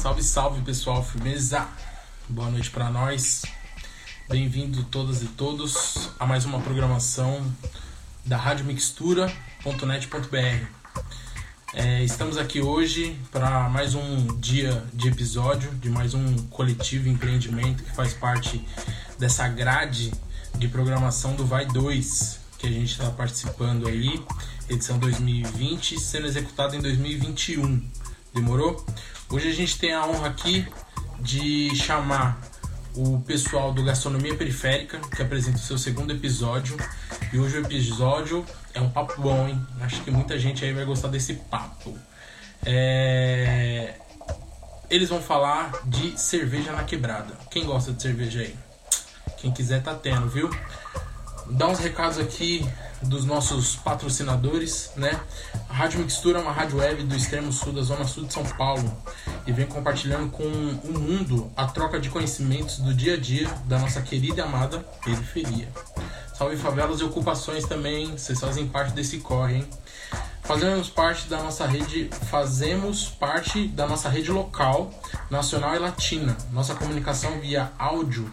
Salve, salve pessoal, firmeza. Boa noite para nós. Bem-vindo todas e todos a mais uma programação da radiomixtura.net.br. É, estamos aqui hoje para mais um dia de episódio de mais um coletivo empreendimento que faz parte dessa grade de programação do Vai 2 que a gente está participando aí, edição 2020, sendo executada em 2021. Demorou? Hoje a gente tem a honra aqui de chamar o pessoal do Gastronomia Periférica, que apresenta o seu segundo episódio. E hoje o episódio é um papo bom, hein? Acho que muita gente aí vai gostar desse papo. É... Eles vão falar de cerveja na quebrada. Quem gosta de cerveja aí? Quem quiser tá tendo, viu? Dá uns recados aqui dos nossos patrocinadores, né? A Rádio Mixtura é uma rádio web do extremo sul da zona sul de São Paulo e vem compartilhando com o mundo a troca de conhecimentos do dia a dia da nossa querida e amada periferia. Salve favelas e ocupações também, vocês fazem parte desse corre, hein? Fazemos parte da nossa rede, fazemos parte da nossa rede local, nacional e latina. Nossa comunicação via áudio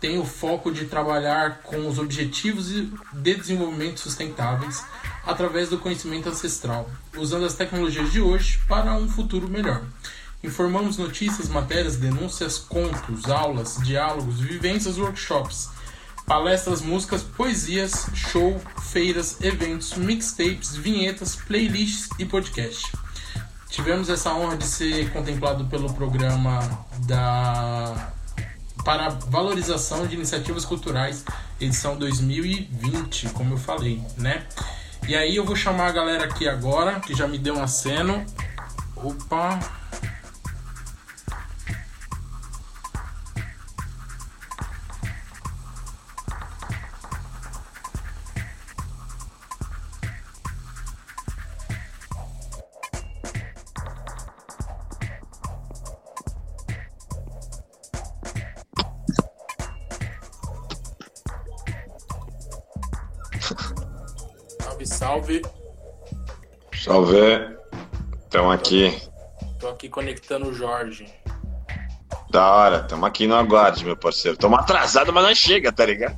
tem o foco de trabalhar com os objetivos de desenvolvimento sustentáveis através do conhecimento ancestral, usando as tecnologias de hoje para um futuro melhor. Informamos notícias, matérias, denúncias, contos, aulas, diálogos, vivências, workshops, palestras, músicas, poesias, show, feiras, eventos, mixtapes, vinhetas, playlists e podcast. Tivemos essa honra de ser contemplado pelo programa da para valorização de iniciativas culturais, edição 2020, como eu falei, né? E aí eu vou chamar a galera aqui agora, que já me deu um aceno. Opa, aqui. Tô aqui conectando o Jorge. Da hora, estamos aqui no aguarde, meu parceiro. Estamos atrasados, mas não chega, tá ligado?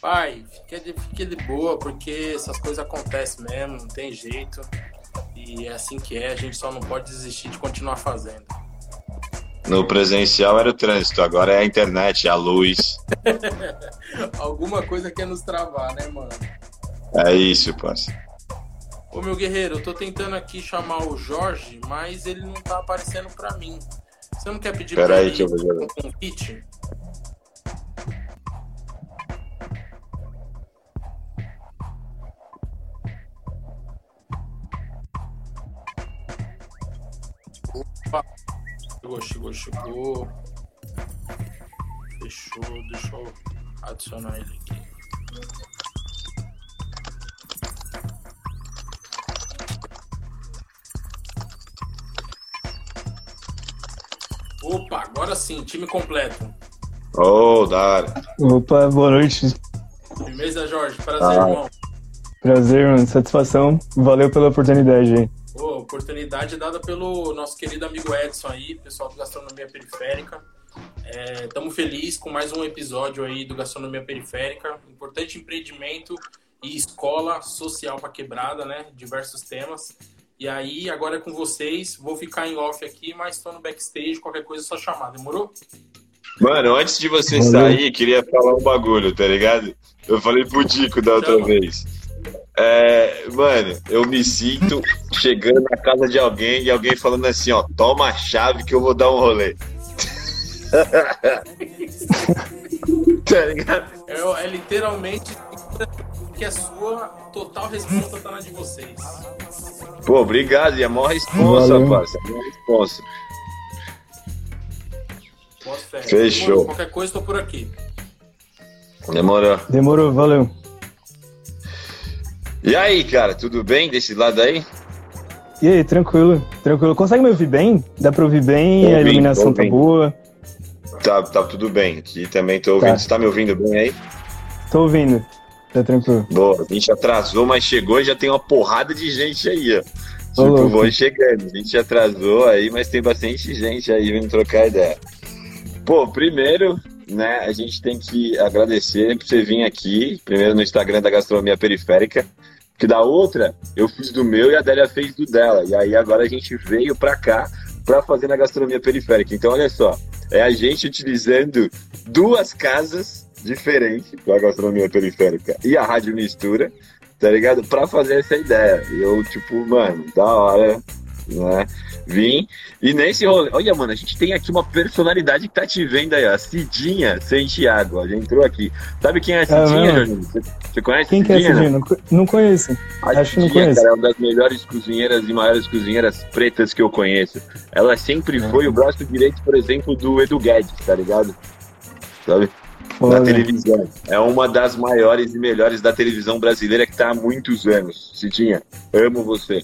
Pai, fique de, fique de boa, porque essas coisas acontecem mesmo, não tem jeito. E é assim que é, a gente só não pode desistir de continuar fazendo. No presencial era o trânsito, agora é a internet, a luz. Alguma coisa quer nos travar, né, mano? É isso, parceiro. Ô meu guerreiro, eu tô tentando aqui chamar o Jorge, mas ele não tá aparecendo pra mim. Você não quer pedir Pera pra aí ele que eu vou jogar. um convite? Opa! Chegou, chegou, chegou. Fechou, deixa eu adicionar ele aqui. Opa, agora sim, time completo. Ô, oh, hora. Opa, boa noite. Firmeza, Jorge. Prazer, Ah. irmão. Prazer, mano. Satisfação. Valeu pela oportunidade aí. Ô, oportunidade dada pelo nosso querido amigo Edson aí, pessoal do Gastronomia Periférica. Estamos felizes com mais um episódio aí do Gastronomia Periférica. Importante empreendimento e escola social para quebrada, né? Diversos temas. E aí, agora é com vocês. Vou ficar em off aqui, mas estou no backstage. Qualquer coisa é só chamar. Demorou? Mano, antes de você Valeu. sair, queria falar um bagulho, tá ligado? Eu falei pro Dico da outra Chama. vez. É, mano, eu me sinto chegando na casa de alguém e alguém falando assim, ó, toma a chave que eu vou dar um rolê. tá ligado? É, é literalmente que a sua total resposta tá na de vocês. Pô, obrigado, e é maior responsa, Valeu. parça. É maior fé. Fechou. Qualquer coisa, estou por aqui. Demorou. Demorou, valeu. E aí, cara, tudo bem desse lado aí? E aí, tranquilo, tranquilo. Consegue me ouvir bem? Dá pra ouvir bem? Tô a ouvindo, iluminação tô tá ouvindo. boa? Tá, tá tudo bem. Aqui também tô ouvindo. Tá. Você tá me ouvindo bem aí? Tô ouvindo. Tá tranquilo. Boa, a gente atrasou, mas chegou e já tem uma porrada de gente aí, ó. Tipo, vou chegando. A gente atrasou aí, mas tem bastante gente aí vindo trocar ideia. Pô, primeiro, né, a gente tem que agradecer por você vir aqui, primeiro no Instagram da Gastronomia Periférica, que da outra eu fiz do meu e a Délia fez do dela. E aí agora a gente veio pra cá pra fazer na Gastronomia Periférica. Então, olha só, é a gente utilizando duas casas diferentes, a Gastronomia Periférica e a Rádio Mistura, tá ligado? Pra fazer essa ideia. E eu, tipo, mano, da hora, né? Vim. E nesse rolê. Olha, mano, a gente tem aqui uma personalidade que tá te vendo aí, ó. Cidinha Santiago, ó, já entrou aqui. Sabe quem é a Cidinha, é Você, você conhece Quem Cidinha, que é a Cidinha? Não, não conheço. A Acho que não Cidinha, conheço. cara, é uma das melhores cozinheiras e maiores cozinheiras pretas que eu conheço. Ela sempre foi o braço direito, por exemplo, do Edu Guedes, tá ligado? Sabe? Na Foda. televisão. É uma das maiores e melhores da televisão brasileira que tá há muitos anos. Cidinha, amo você.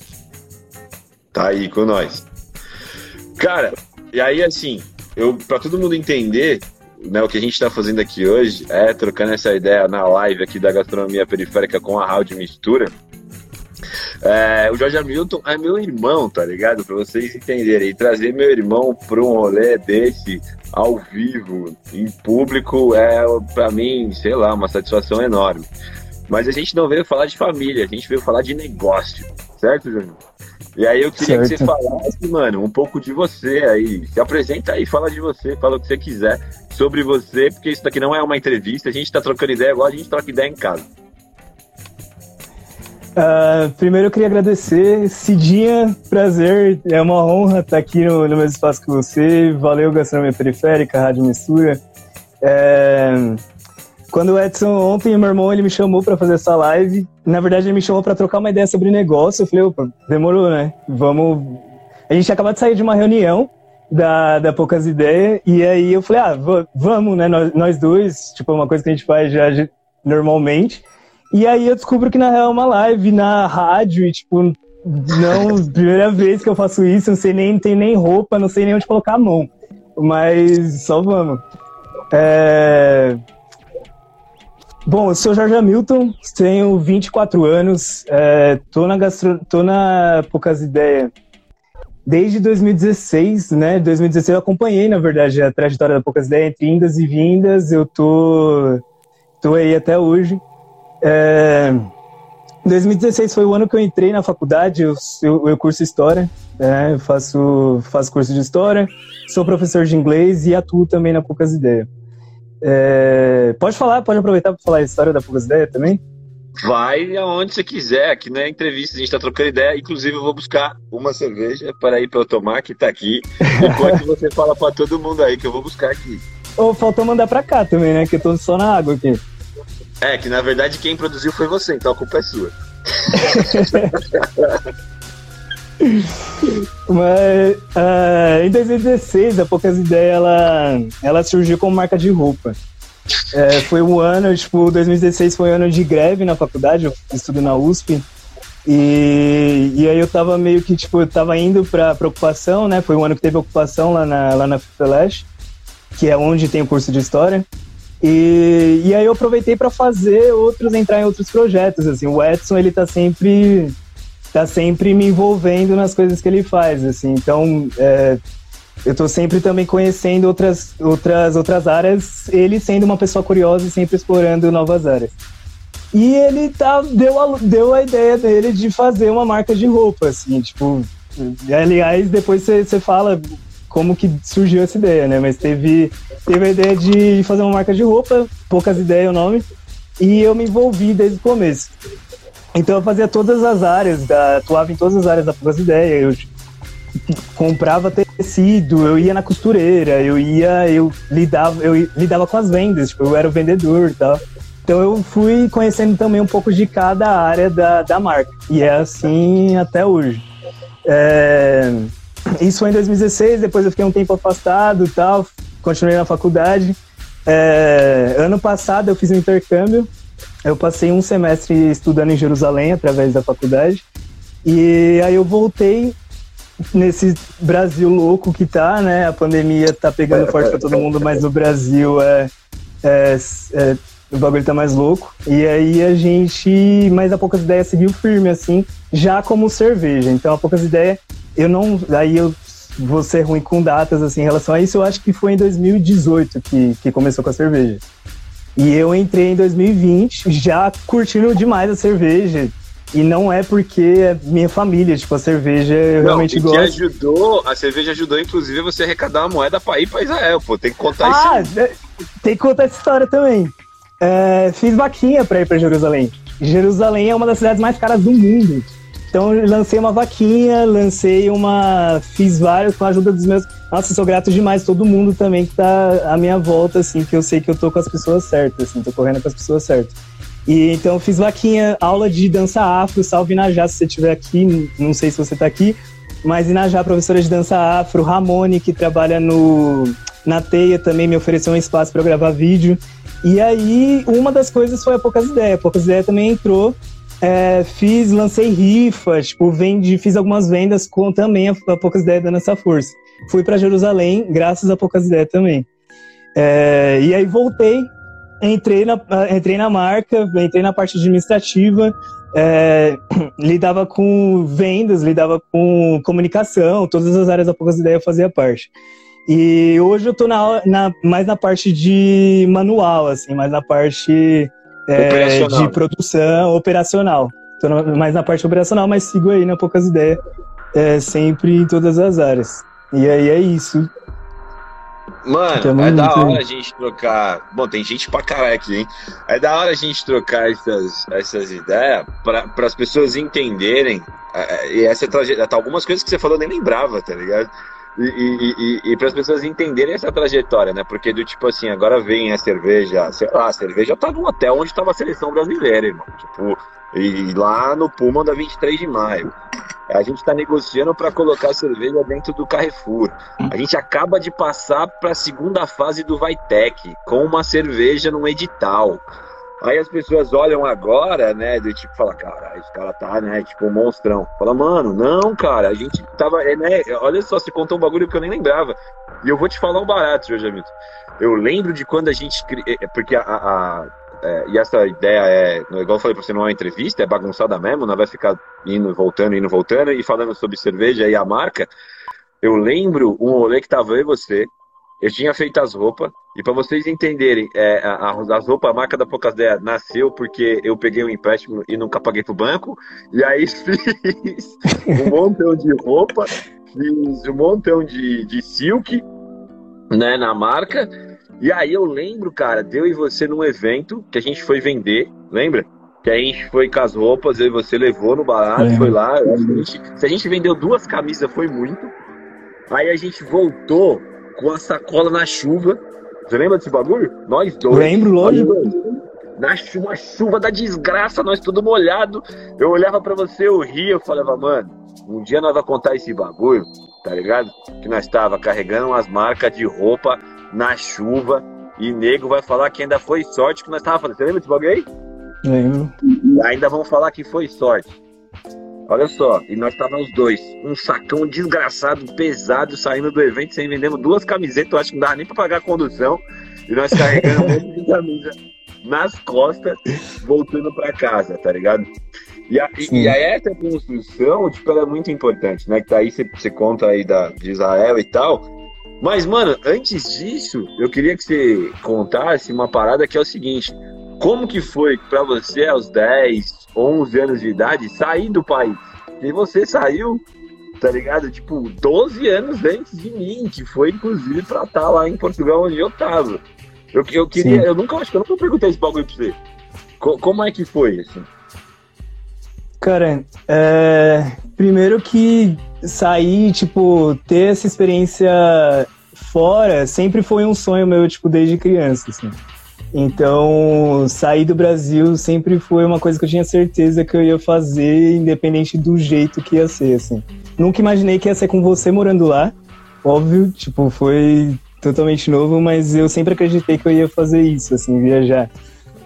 Tá aí com nós. Cara, e aí assim, eu para todo mundo entender, né, o que a gente tá fazendo aqui hoje é trocando essa ideia na live aqui da gastronomia periférica com a Rádio Mistura. É, o Jorge Hamilton é meu irmão, tá ligado? Pra vocês entenderem. E trazer meu irmão pra um rolê desse, ao vivo, em público, é pra mim, sei lá, uma satisfação enorme. Mas a gente não veio falar de família, a gente veio falar de negócio, certo, Júnior? E aí eu queria que você Certo. falasse, mano, um pouco de você aí. Se apresenta aí, fala de você, fala o que você quiser sobre você, porque isso daqui não é uma entrevista, a gente tá trocando ideia igual a gente troca ideia em casa. Ah, primeiro eu queria agradecer. Cidinha, prazer. É uma honra estar aqui no, no mesmo espaço que você. Valeu, Gastronomia Periférica, Rádio Mistura. É, Quando o Edson, ontem, meu irmão, ele me chamou para fazer essa live. Na verdade, ele me chamou para trocar uma ideia sobre negócio. Eu falei, opa, demorou, né? Vamos. A gente acabou de sair de uma reunião da, da Poucas Ideias. E aí eu falei, ah, va- vamos, né? Nós, nós dois. Tipo, uma coisa que a gente faz já normalmente. E aí eu descubro que na real é uma live na rádio e, tipo, não, primeira vez que eu faço isso, não sei nem, não tenho nem roupa, não sei nem onde colocar a mão. Mas só vamos. É... Bom, eu sou Jorge Hamilton, tenho 24 anos, é, tô na gastro... tô na Poucas Ideias desde 2016, né? 2016 eu acompanhei, na verdade, a trajetória da Poucas Ideias, entre indas e vindas, eu tô, tô aí até hoje. É, 2016 foi o ano que eu entrei na faculdade, eu, eu, eu curso História, né, eu faço, faço curso de História, sou professor de inglês e atuo também na Poucas Ideias. É, pode falar, pode aproveitar para falar a história da Poucas Ideias também? Vai aonde você quiser, aqui não é entrevista, a gente tá trocando ideia. Inclusive, eu vou buscar uma cerveja para ir para eu tomar, que tá aqui. Enquanto você fala para todo mundo aí que eu vou buscar aqui. Ou faltou mandar para cá também, né, que eu tô só na água aqui. É, que na verdade quem produziu foi você, então a culpa é sua. Mas ah, em 2016, a Poucas Ideias ela, ela surgiu como marca de roupa. É, foi um ano, tipo, 2016 foi um ano de greve na faculdade, eu estudo na USP. E, e aí eu tava meio que, tipo, eu tava indo pra, pra ocupação, né? Foi um ano que teve ocupação lá na, lá na FELESH, que é onde tem o curso de História. E, e aí eu aproveitei para fazer outros, entrar em outros projetos, assim. O Edson, ele tá sempre tá sempre me envolvendo nas coisas que ele faz, assim. Então, é, eu tô sempre também conhecendo outras, outras, outras áreas, ele sendo uma pessoa curiosa e sempre explorando novas áreas. E ele tá, deu, a, deu a ideia dele de fazer uma marca de roupa, assim, tipo... Aliás, depois você fala como que surgiu essa ideia, né? Mas teve, teve a ideia de fazer uma marca de roupa, poucas ideias o nome, e eu me envolvi desde o começo. Então eu fazia todas as áreas, da, atuava em todas as áreas da Poucas Ideias. Eu comprava tecido, eu ia na costureira, eu ia, eu lidava, eu lidava com as vendas, tipo, eu era o vendedor e tal. Então eu fui conhecendo também um pouco de cada área da, da marca. E é assim até hoje. É, isso foi em 2016, depois eu fiquei um tempo afastado e tal, continuei na faculdade. É, ano passado eu fiz um intercâmbio eu passei um semestre estudando em Jerusalém através da faculdade. E aí eu voltei nesse Brasil louco que tá, né? A pandemia tá pegando forte para todo mundo, mas o Brasil é, é, é o bagulho tá mais louco. E aí a gente, mais a poucas ideias, seguiu firme, assim, já como cerveja. Então, a poucas ideias, eu não. Aí eu vou ser ruim com datas, assim, em relação a isso. Eu acho que foi em 2018 que, que começou com a cerveja. E eu entrei em 2020 já curtindo demais a cerveja. E não é porque é minha família, tipo, a cerveja eu não, realmente gosto. Que ajudou, a cerveja ajudou, inclusive, você arrecadar uma moeda pra ir pra Israel, pô. Tem que contar ah, isso. Ah, tem que contar essa história também. É, fiz vaquinha pra ir pra Jerusalém. Jerusalém é uma das cidades mais caras do mundo. Então lancei uma vaquinha, lancei uma. Fiz vários com a ajuda dos meus. Nossa, sou grato demais todo mundo também que tá à minha volta, assim, que eu sei que eu tô com as pessoas certas, assim, tô correndo com as pessoas certas. E então fiz vaquinha, aula de dança afro, salve Inajá se você estiver aqui, não sei se você tá aqui, mas Inajá, professora de dança afro, Ramone, que trabalha no, na Teia, também me ofereceu um espaço para gravar vídeo. E aí, uma das coisas foi a Poucas Ideias. A Poucas Ideias também entrou é, fiz, lancei rifas, tipo, vendi, fiz algumas vendas com também a, a Poucas Ideias dando essa força. Fui para Jerusalém, graças a Poucas Ideias também. É, e aí voltei, entrei na, entrei na marca, entrei na parte administrativa, é, lidava com vendas, lidava com comunicação, todas as áreas da Poucas Ideias fazia parte. E hoje eu tô na, na, mais na parte de manual, assim, mais na parte é, de produção operacional. Tô mais na parte operacional, mas sigo aí na Poucas Ideias, é, sempre em todas as áreas. E aí é isso. Mano, é da hora a gente trocar. Bom, tem gente pra caralho aqui, hein? É da hora a gente trocar essas, essas ideias para as pessoas entenderem. É, e essa trajetória. Tá, algumas coisas que você falou eu nem lembrava, tá ligado? E, e, e, e para as pessoas entenderem essa trajetória, né? Porque do tipo assim, agora vem a cerveja, sei lá, a cerveja tá num hotel onde estava a seleção brasileira, irmão. Tipo, e lá no Puma da 23 de maio. A gente está negociando para colocar a cerveja dentro do Carrefour. A gente acaba de passar para a segunda fase do Vitec com uma cerveja num edital. Aí as pessoas olham agora, né, do tipo, fala, cara, esse cara tá, né, tipo, um monstrão. Fala, mano, não, cara, a gente tava, é, né, olha só, você contou um bagulho que eu nem lembrava. E eu vou te falar um barato, Jorge Hamilton. Eu lembro de quando a gente, é, é, porque a, a é, e essa ideia é, igual eu falei pra você, não é uma entrevista, é bagunçada mesmo, não vai ficar indo, voltando, indo, voltando, e falando sobre cerveja e a marca. Eu lembro um rolê que tava eu e você, eu tinha feito as roupas, e para vocês entenderem, é, a, as roupas, a marca da Poucas Ideias nasceu porque eu peguei um empréstimo e nunca paguei pro banco, e aí fiz um montão de roupa, fiz um montão de, de silk, né, na marca, e aí eu lembro, cara, deu e você num evento que a gente foi vender, lembra? Que a gente foi com as roupas, eu e você levou no barato, é. foi lá. A gente, se a gente vendeu duas camisas, foi muito. Aí a gente voltou com a sacola na chuva. Você lembra desse bagulho? Nós dois. Lembro, lógico. Na chuva, chuva da desgraça, nós tudo molhado. Eu olhava para você, eu ria, eu falava, mano, um dia nós vamos contar esse bagulho, tá ligado? Que nós tava carregando umas marcas de roupa na chuva e nego vai falar que ainda foi sorte que nós tava falando. Você lembra desse bagulho aí? Lembro. Ainda vão falar que foi sorte. Olha só, e nós estávamos dois, um sacão desgraçado, pesado, saindo do evento sem vendendo duas camisetas, eu acho que não dava nem para pagar a condução, e nós carregando um monte de camisa nas costas, voltando para casa, tá ligado? E, a, e, e essa construção, tipo, ela é muito importante, né? Que tá aí, você, você conta aí da, de Israel e tal, mas, mano, antes disso, eu queria que você contasse uma parada que é o seguinte, como que foi para você aos 10, 11 anos de idade, sair do país. E você saiu, tá ligado? Tipo, 12 anos antes de mim, que foi inclusive pra estar tá lá em Portugal onde eu tava. Eu, eu queria, Sim. eu nunca acho que eu nunca perguntei esse bagulho pra você. Co como é que foi, assim? Cara, é... primeiro que sair, tipo, ter essa experiência fora sempre foi um sonho meu, tipo, desde criança, assim. Então, sair do Brasil sempre foi uma coisa que eu tinha certeza que eu ia fazer, independente do jeito que ia ser, assim. Nunca imaginei que ia ser com você morando lá, óbvio, tipo, foi totalmente novo, mas eu sempre acreditei que eu ia fazer isso, assim, viajar.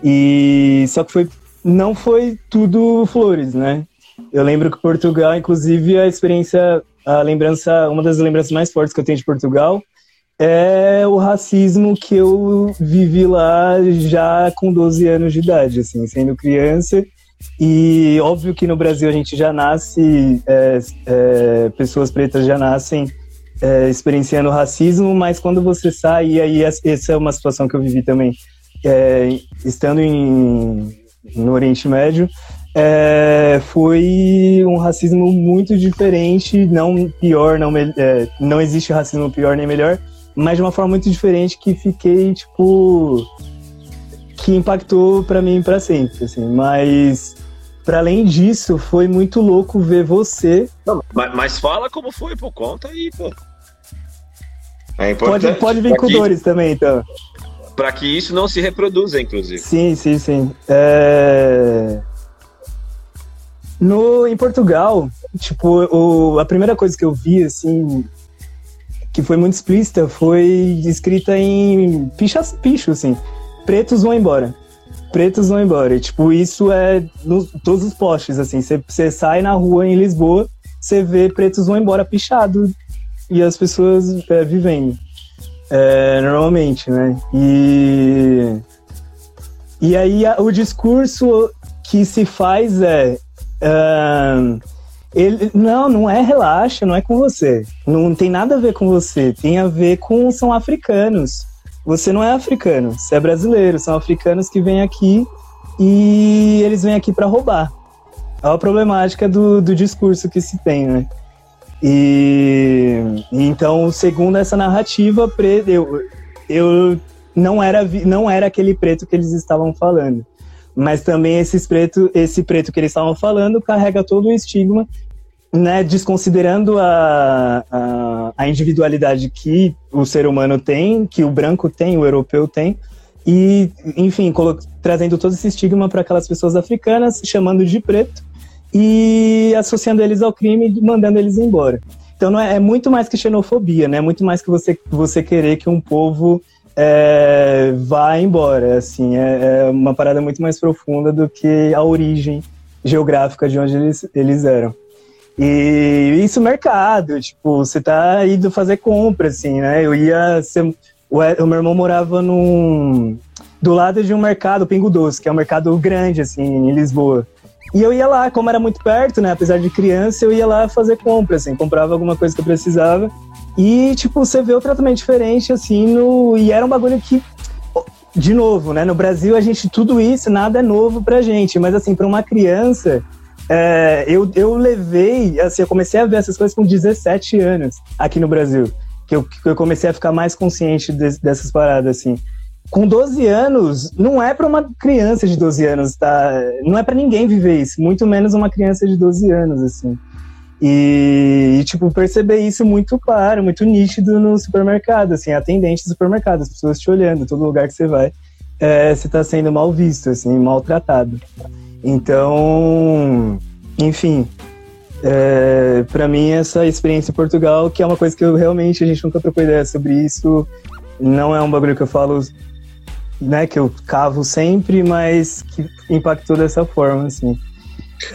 E só que foi não foi tudo flores, né? Eu lembro que Portugal, inclusive, a experiência, a lembrança, uma das lembranças mais fortes que eu tenho de Portugal é o racismo que eu vivi lá já com 12 anos de idade, assim, sendo criança. E óbvio que no Brasil a gente já nasce, é, é, pessoas pretas já nascem é, experienciando racismo, mas quando você sai, e aí essa é uma situação que eu vivi também, é, estando em, no Oriente Médio, é, foi um racismo muito diferente, não pior, não, é, não existe racismo pior nem melhor, mas de uma forma muito diferente que fiquei, tipo, que impactou para mim para sempre, assim, mas para além disso, foi muito louco ver você. Não, mas, mas, fala como foi, por conta aí, pô. É importante. Pode, pode vir com que, dores também, então. Para que isso não se reproduza, inclusive. Sim, sim, sim. É... No, em Portugal, tipo, o, a primeira coisa que eu vi, assim, que foi muito explícita, foi escrita em pichas, picho, assim. Pretos vão embora. Pretos vão embora. E, tipo, isso é nos todos os postes, assim. Você sai na rua em Lisboa, você vê pretos vão embora pichado e as pessoas é, vivendo. É, normalmente, né? E, e aí a, o discurso que se faz é. Uh, ele, não, não é relaxa, não é com você. Não tem nada a ver com você. Tem a ver com são africanos. Você não é africano, você é brasileiro. São africanos que vêm aqui e eles vêm aqui para roubar. É a problemática do, do discurso que se tem, né? E então, segundo essa narrativa, eu, eu não era não era aquele preto que eles estavam falando. Mas também esses preto, esse preto que eles estavam falando carrega todo o estigma, né, desconsiderando a, a, a individualidade que o ser humano tem, que o branco tem, o europeu tem, e, enfim, trazendo todo esse estigma para aquelas pessoas africanas, chamando de preto, e associando eles ao crime e mandando eles embora. Então não é, é muito mais que xenofobia, né? É muito mais que você, você querer que um povo é, vá embora. Assim, é, é, uma parada muito mais profunda do que a origem geográfica de onde eles, eles eram. E isso mercado, tipo, você tá indo fazer compra, assim, né? Eu ia. Ser, o meu irmão morava num, do lado de um mercado, Pingo Doce, que é um mercado grande, assim, em Lisboa. E eu ia lá, como era muito perto, né? Apesar de criança, eu ia lá fazer compra, assim, comprava alguma coisa que eu precisava. E, tipo, você vê o tratamento diferente, assim, no... e era um bagulho que, de novo, né? No Brasil, a gente, tudo isso, nada é novo pra gente, mas, assim, pra uma criança, é, eu, eu levei, assim, eu comecei a ver essas coisas com 17 anos aqui no Brasil, que eu, que eu comecei a ficar mais consciente de, dessas paradas, assim com 12 anos, não é para uma criança de 12 anos, tá? Não é para ninguém viver isso, muito menos uma criança de 12 anos, assim. E, tipo, perceber isso muito claro, muito nítido no supermercado, assim, atendente do supermercado, as pessoas te olhando, todo lugar que você vai, é, você tá sendo mal visto, assim, maltratado. Então, enfim, é, para mim essa experiência em Portugal, que é uma coisa que eu realmente, a gente nunca trocou ideia sobre isso, não é um bagulho que eu falo né, que eu cavo sempre, mas que impactou dessa forma, assim.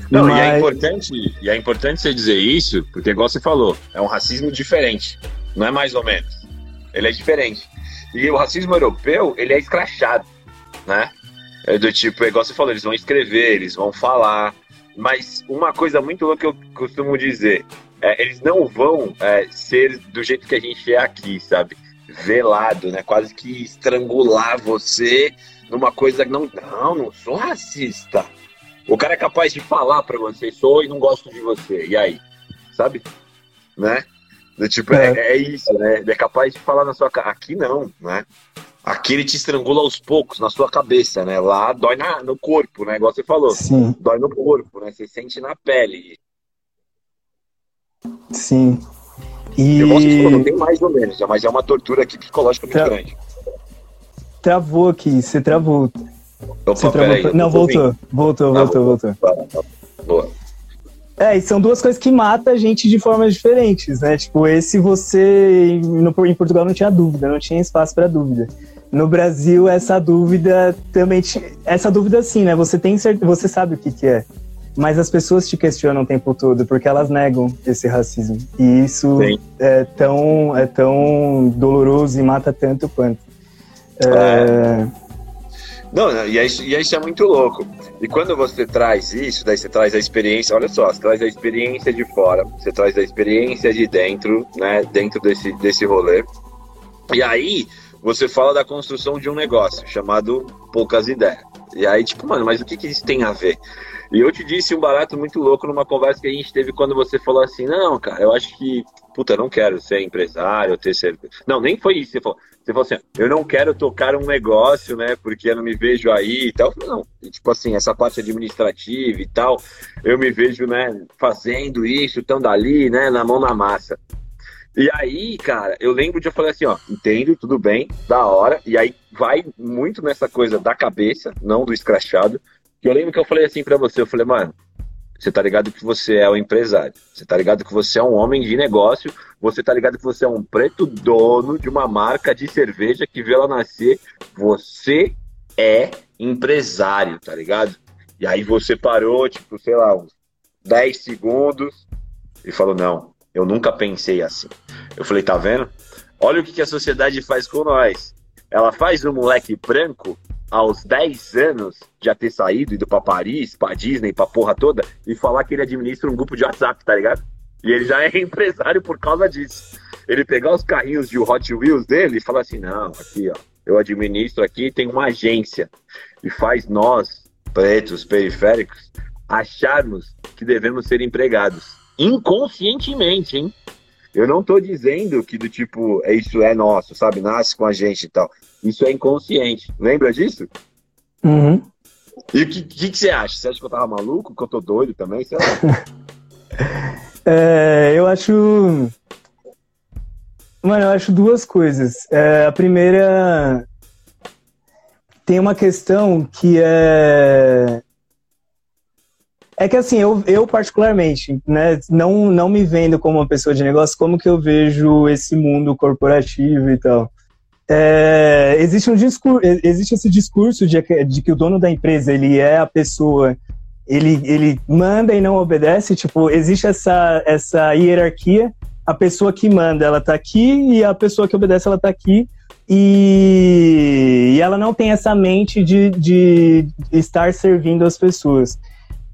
Não, mas... e é importante, e é importante você dizer isso, porque igual você falou, é um racismo diferente, não é mais ou menos. Ele é diferente. E o racismo europeu, ele é escrachado, né? É do tipo, é igual você falou, eles vão escrever, eles vão falar, mas uma coisa muito louca que eu costumo dizer, é, eles não vão é, ser do jeito que a gente é aqui, sabe? velado, né? Quase que estrangular você numa coisa que não, não, não sou racista. O cara é capaz de falar para você, sou e não gosto de você. E aí? Sabe? Né? Tipo, é. É, é isso, né? Ele é capaz de falar na sua cara. Aqui não, né? Aqui ele te estrangula aos poucos, na sua cabeça, né? Lá dói na, no corpo, né? Igual você falou. Sim. Dói no corpo, né? Você sente na pele. Sim. E... Eu posso falar, não tem mais ou menos, mas é uma tortura aqui psicológica muito Tra... grande. Travou aqui, você travou. Opa, não, voltou, voltou, ah, voltou, voltou, voltou. Boa. É, e são duas coisas que matam a gente de formas diferentes, né? Tipo, esse você. No, em Portugal não tinha dúvida, não tinha espaço para dúvida. No Brasil, essa dúvida também. Essa dúvida, sim, né? Você tem você sabe o que, que é. mas as pessoas te questionam o tempo todo porque elas negam esse racismo. E isso Sim. é tão, é tão doloroso e mata tanto quanto. É... É... Não, e isso, e isso é muito louco. E quando você traz isso, daí você traz a experiência, olha só, você traz a experiência de fora, você traz a experiência de dentro, né, dentro desse, desse rolê. E aí, você fala da construção de um negócio chamado Poucas Ideias. E aí, tipo, mano, mas o que, que isso tem a ver? E eu te disse um barato muito louco numa conversa que a gente teve quando você falou assim: não, cara, eu acho que, puta, não quero ser empresário, ter certeza. Não, nem foi isso. Você falou, você falou assim: eu não quero tocar um negócio, né, porque eu não me vejo aí e tal. Falei, não, e, tipo assim, essa parte administrativa e tal, eu me vejo, né, fazendo isso, tão dali, né, na mão na massa. E aí, cara, eu lembro de eu falar assim, ó, entendo, tudo bem, da hora. E aí vai muito nessa coisa da cabeça, não do escrachado. Que eu lembro que eu falei assim para você, eu falei, mano, você tá ligado que você é um empresário. Você tá ligado que você é um homem de negócio. Você tá ligado que você é um preto dono de uma marca de cerveja que viu ela nascer. Você é empresário, tá ligado? E aí você parou, tipo, sei lá, uns 10 segundos e falou: Não, eu nunca pensei assim. Eu falei, tá vendo? Olha o que, a sociedade faz com nós. Ela faz um moleque branco aos 10 anos já ter saído, ido pra Paris, pra Disney, pra porra toda, e falar que ele administra um grupo de WhatsApp, tá ligado? E ele já é empresário por causa disso. Ele pegar os carrinhos de Hot Wheels dele e falar assim: não, aqui, ó, eu administro aqui, tem uma agência. E faz nós, pretos, periféricos, acharmos que devemos ser empregados inconscientemente, hein? Eu não tô dizendo que do tipo, é isso é nosso, sabe? Nasce com a gente e tal. Isso é inconsciente. Lembra disso? Uhum. E o que, que, que, você acha? Você acha que eu tava maluco? Que eu tô doido também? Sei lá. é, eu acho. Mano, eu acho duas coisas. É, a primeira. Tem uma questão que é é que assim, eu, eu particularmente, né, não, não me vendo como uma pessoa de negócio, como que eu vejo esse mundo corporativo e tal. É, existe, um discurso, existe esse discurso de, de que o dono da empresa, ele é a pessoa, ele, ele manda e não obedece, tipo, existe essa, essa hierarquia, a pessoa que manda, ela tá aqui, e a pessoa que obedece, ela tá aqui, e, e ela não tem essa mente de, de estar servindo as pessoas.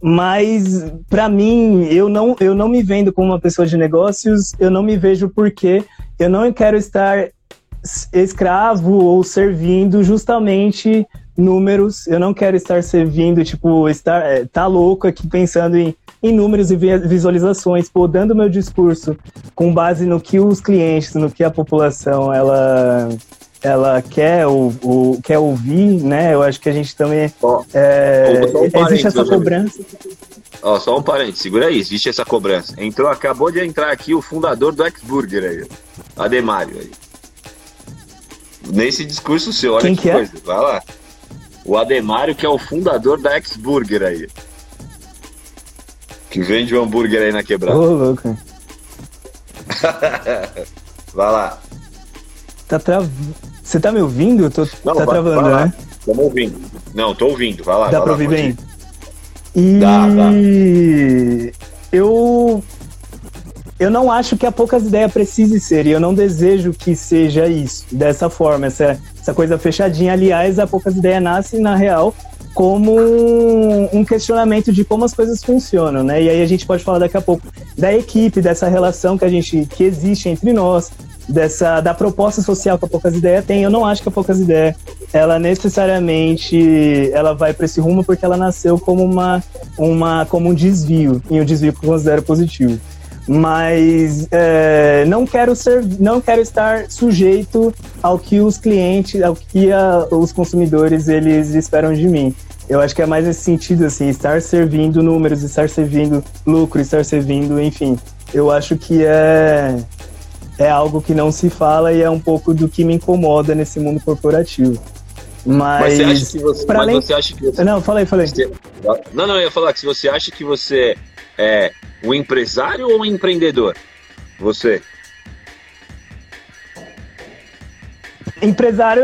Mas para mim, eu não, eu não me vendo como uma pessoa de negócios, eu não me vejo porque eu não quero estar escravo ou servindo justamente números. Eu não quero estar servindo, tipo, estar é, tá louco aqui pensando em, em números e visualizações, pô, dando meu discurso com base no que os clientes, no que a população ela ela quer, ou, ou, quer ouvir, né? Eu acho que a gente também. Oh, é, um existe essa cobrança. Ó, só um parênteses, segura aí, existe essa cobrança. Entrou, acabou de entrar aqui o fundador do X-Burger aí, Ademário aí. Nesse discurso seu, olha Quem que, que é? coisa, vai lá. O Ademário, que é o fundador da X-Burger aí. Que vende o hambúrguer aí na quebrada. Ô, louco. vai lá. Tá travando. Você tá me ouvindo? Tô, não, tá vai, travando, vai né? Estamos ouvindo. Não, tô ouvindo. Vai lá. Dá vai pra lá, ouvir bem? E dá, dá. eu eu não acho que a poucas ideias precise ser, e eu não desejo que seja isso, dessa forma, essa, essa coisa fechadinha. Aliás, a poucas ideias nasce, na real, como um questionamento de como as coisas funcionam, né? E aí a gente pode falar daqui a pouco da equipe, dessa relação que a gente que existe entre nós, dessa da proposta social que a Poucas Ideias tem. Eu não acho que a Poucas Ideias ela necessariamente ela vai para esse rumo porque ela nasceu como uma, uma como um desvio e um desvio que eu considero positivo. Mas é, não quero ser, não quero estar sujeito ao que os clientes, ao que a, os consumidores eles esperam de mim. Eu acho que é mais nesse sentido, assim, estar servindo números, estar servindo lucro, estar servindo, enfim. Eu acho que é, é algo que não se fala e é um pouco do que me incomoda nesse mundo corporativo. Mas, mas você acha que você, mas além... você acha que você... Não, falei, falei. Não, não, eu ia falar que se você acha que você é um empresário ou um empreendedor? Você. Empresário,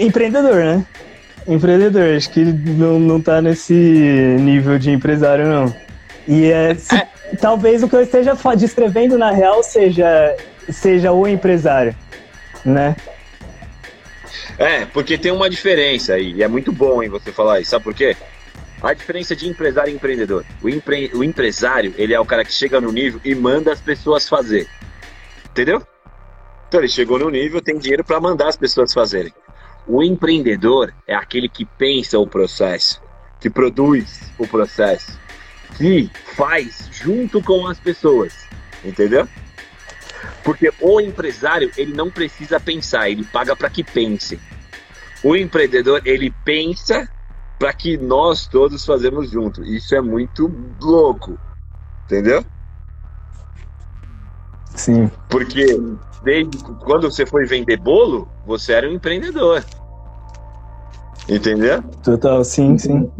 empreendedor, né? Empreendedor, acho que não, não tá nesse nível de empresário, não. E é, se, é. talvez o que eu esteja descrevendo na real seja, seja o empresário, né? É, porque tem uma diferença aí, e é muito bom você falar isso, sabe por quê? A diferença de empresário e empreendedor. O, empre... o empresário, ele é o cara que chega no nível e manda as pessoas fazer. Entendeu? Então ele chegou no nível, tem dinheiro para mandar as pessoas fazerem. O empreendedor é aquele que pensa o processo, que produz o processo, que faz junto com as pessoas, entendeu? Porque o empresário, ele não precisa pensar, ele paga para que pense. O empreendedor, ele pensa para que nós todos fazemos junto. Isso é muito louco, entendeu? Sim. Porque desde quando você foi vender bolo, você era um empreendedor. Entendeu? Total, sim, sim.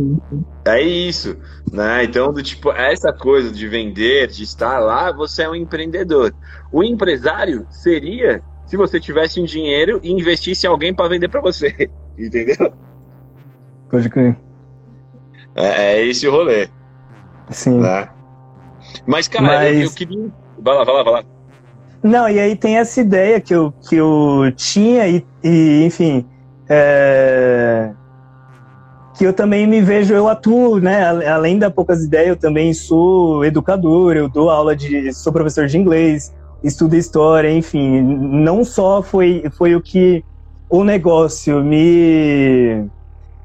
É isso, né? Então, do tipo, essa coisa de vender, de estar lá, você é um empreendedor. O empresário seria se você tivesse um dinheiro e investisse em alguém para vender para você, entendeu? Pode crer. É, é esse o rolê. Sim. Né? Mas, cara, Mas... Eu, eu queria. Vai lá, vai lá, vai lá. Não, e aí tem essa ideia que eu, que eu tinha e, e enfim, é... que eu também me vejo, eu atuo, né, além da poucas ideias, eu também sou educador, eu dou aula de, sou professor de inglês, estudo história, enfim, não só foi, foi o que o negócio me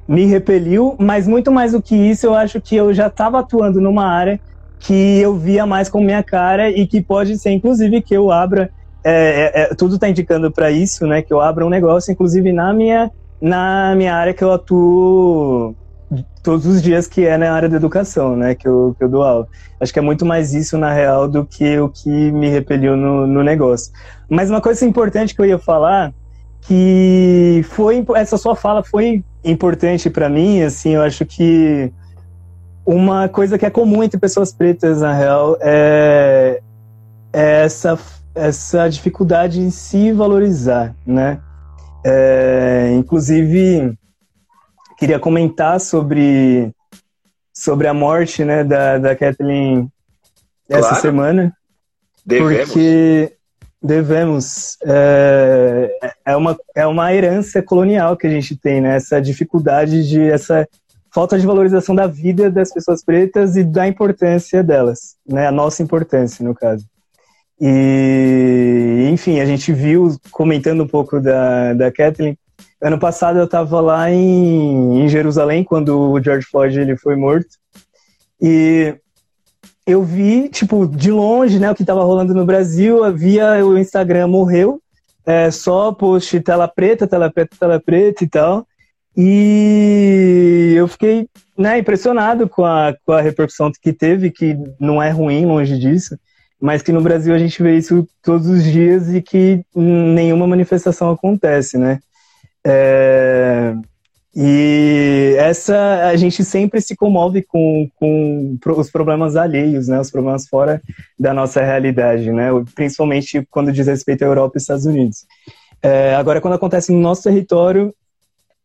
me repeliu, mas muito mais do que isso, eu acho que eu já estava atuando numa área que eu via mais com minha cara e que pode ser, inclusive, que eu abra. É, é, é tudo está indicando para isso, né? Que eu abra um negócio, inclusive na minha, na minha área que eu atuo todos os dias, que é na área da educação, né? Que eu, que eu dou aula. Acho que é muito mais isso, na real, do que o que me repeliu no, no negócio. Mas uma coisa importante que eu ia falar, que foi essa sua fala foi importante para mim, assim, eu acho que uma coisa que é comum entre pessoas pretas, na real, é, é essa, essa dificuldade em se valorizar, né? É, inclusive, queria comentar sobre, sobre a morte né, da, da Kathleen essa claro. semana. Devemos. Porque devemos. É, é, uma, é uma herança colonial que a gente tem, né? Essa dificuldade de. essa falta de valorização da vida das pessoas pretas e da importância delas, né? A nossa importância, no caso. E, enfim, a gente viu, comentando um pouco da, da Kathleen, ano passado eu estava lá em, em Jerusalém, quando o George Floyd ele foi morto, e eu vi, tipo, de longe, né, o que estava rolando no Brasil, havia o Instagram morreu, é, só post tela preta, tela preta, tela preta e tal, e eu fiquei né, impressionado com a, com a repercussão que teve, que não é ruim, longe disso, mas que no Brasil a gente vê isso todos os dias e que nenhuma manifestação acontece, né? É, e essa a gente sempre se comove com, com os problemas alheios, né? Os problemas fora da nossa realidade, né? Principalmente quando diz respeito à Europa e Estados Unidos. É, agora, quando acontece no nosso território,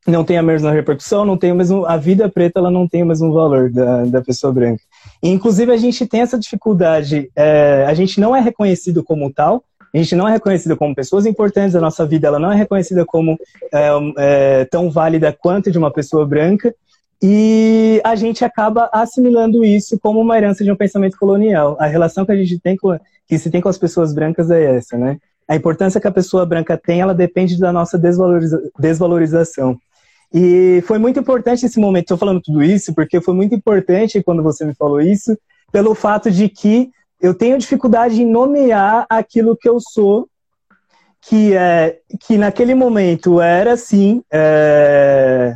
não tem a mesma repercussão, não tem o mesmo, a vida preta ela não tem o mesmo valor da, da pessoa branca. Inclusive a gente tem essa dificuldade, é, a gente não é reconhecido como tal, a gente não é reconhecido como pessoas importantes, a nossa vida ela não é reconhecida como é, é, tão válida quanto de uma pessoa branca, e a gente acaba assimilando isso como uma herança de um pensamento colonial. A relação que a gente tem com, que se tem com as pessoas brancas é essa, né? A importância que a pessoa branca tem, ela depende da nossa desvaloriza desvalorização. E foi muito importante esse momento. Estou falando tudo isso porque foi muito importante quando você me falou isso, pelo fato de que eu tenho dificuldade em nomear aquilo que eu sou, que é que naquele momento era sim, é,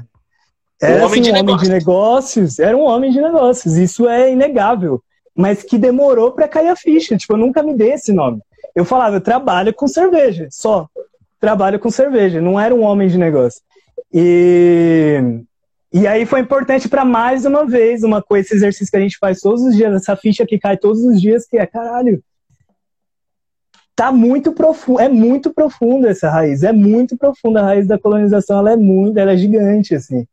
era um homem, assim, de, um homem de negócios, era um homem de negócios. Isso é inegável, mas que demorou para cair a ficha. Tipo, eu nunca me dei esse nome. Eu falava, eu trabalho com cerveja, só trabalho com cerveja. Não era um homem de negócio. E, e aí foi importante para mais uma vez, uma coisa, esse exercício que a gente faz todos os dias, essa ficha que cai todos os dias, que é, caralho, tá muito profundo, é muito profunda essa raiz, é muito profunda a raiz da colonização, ela é muito, ela é gigante, assim.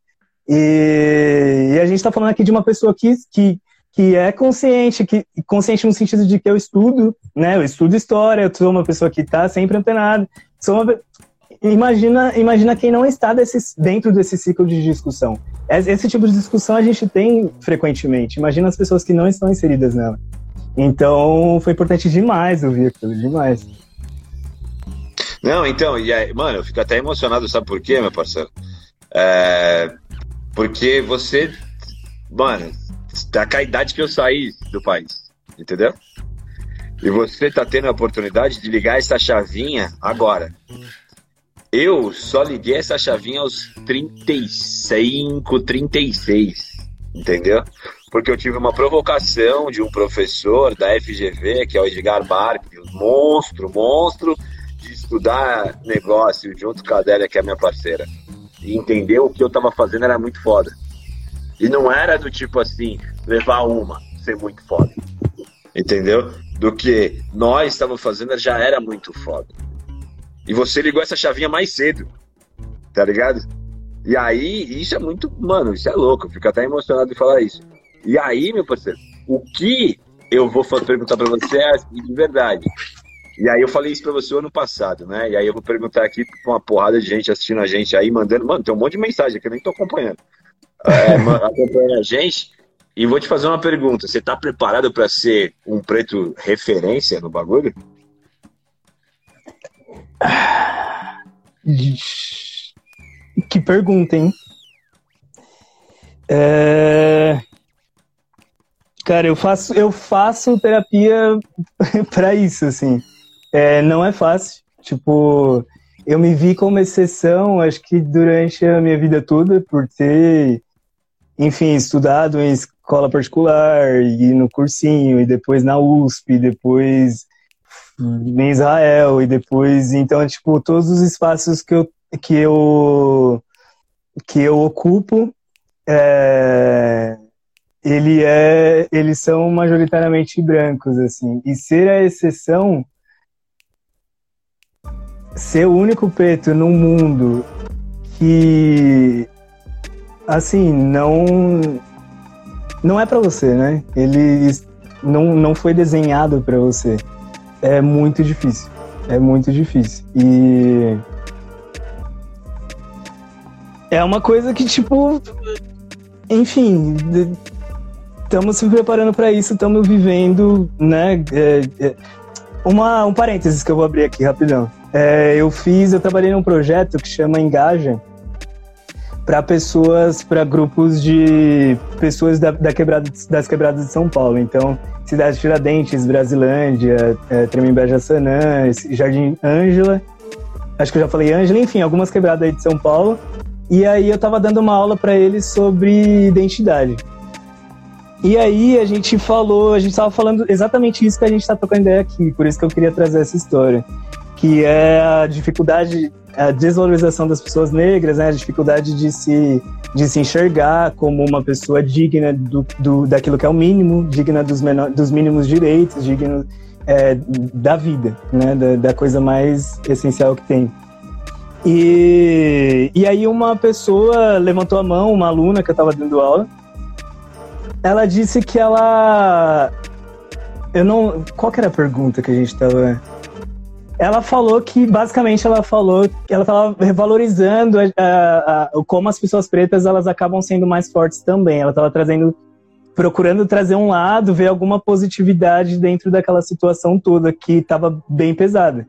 E, e a gente está falando aqui de uma pessoa que, que, que é consciente, que consciente no sentido de que eu estudo, né? Eu estudo história, eu sou uma pessoa que está sempre antenada. Sou uma, imagina, imagina quem não está dentro desse ciclo de discussão. Esse tipo de discussão a gente tem frequentemente. Imagina as pessoas que não estão inseridas nela. Então, foi importante demais ouvir aquilo, demais. Não, então, e aí, mano, eu fico até emocionado, sabe por quê, meu parceiro? É, porque você, mano, tá com a idade que eu saí do país, entendeu? E você tá tendo a oportunidade de ligar essa chavinha agora. Eu só liguei essa chavinha aos 35, 36, entendeu? Porque eu tive uma provocação de um professor da FGV, que é o Edgar Barque, um monstro, monstro, de estudar negócio junto com a Adélia, que é minha parceira. E entender o que eu tava fazendo era muito foda. E não era do tipo assim, levar uma, ser muito foda. Entendeu? Do que nós estávamos fazendo já era muito foda. E você ligou essa chavinha mais cedo, tá ligado? E aí, isso é muito. Mano, isso é louco. Eu fico até emocionado de falar isso. E aí, meu parceiro, o que eu vou perguntar para você é assim, de verdade. E aí eu falei isso para você ano passado, né? E aí eu vou perguntar aqui com uma porrada de gente assistindo a gente aí, mandando. Mano, tem um monte de mensagem que eu nem tô acompanhando. É, acompanhando a gente. E vou te fazer uma pergunta. Você tá preparado para ser um preto referência no bagulho? Que pergunta, hein? É... Cara, eu faço, eu faço terapia para isso, assim. É, não é fácil. Tipo, eu me vi como exceção, acho que durante a minha vida toda, por ter, enfim, estudado em escola particular, e no cursinho, e depois na USP, e depois em Israel e depois então tipo todos os espaços que eu que eu que eu ocupo é, ele é eles são majoritariamente brancos assim. E ser a exceção ser o único preto no mundo que assim não não é para você né? Ele não, não foi desenhado para você é muito difícil. É muito difícil. E. É uma coisa que, tipo. Enfim. Estamos se preparando para isso, estamos vivendo, né? É, é, uma, um parênteses que eu vou abrir aqui rapidão. É, eu fiz, eu trabalhei num projeto que chama Engaja para pessoas, para grupos de pessoas da, da quebrada, das quebradas de São Paulo. Então, Cidade Tiradentes, Brasilândia, é, Tremembé Jaçanã, Jardim Ângela, acho que eu já falei Ângela, enfim, algumas quebradas aí de São Paulo. E aí eu tava dando uma aula para eles sobre identidade. E aí a gente falou, a gente tava falando exatamente isso que a gente tá trocando ideia aqui, por isso que eu queria trazer essa história, que é a dificuldade a desvalorização das pessoas negras, né, a dificuldade de se, de se enxergar como uma pessoa digna do, do, daquilo que é o mínimo, digna dos, menor, dos mínimos direitos, digna é, da vida, né, da, da, coisa mais essencial que tem. E, e aí uma pessoa levantou a mão, uma aluna que eu estava dando aula, ela disse que ela... Eu não... Qual que era a pergunta que a gente estava ela falou que basicamente ela falou ela estava revalorizando a, a, a, como as pessoas pretas elas acabam sendo mais fortes também. Ela estava trazendo, procurando trazer um lado, ver alguma positividade dentro daquela situação toda que estava bem pesada,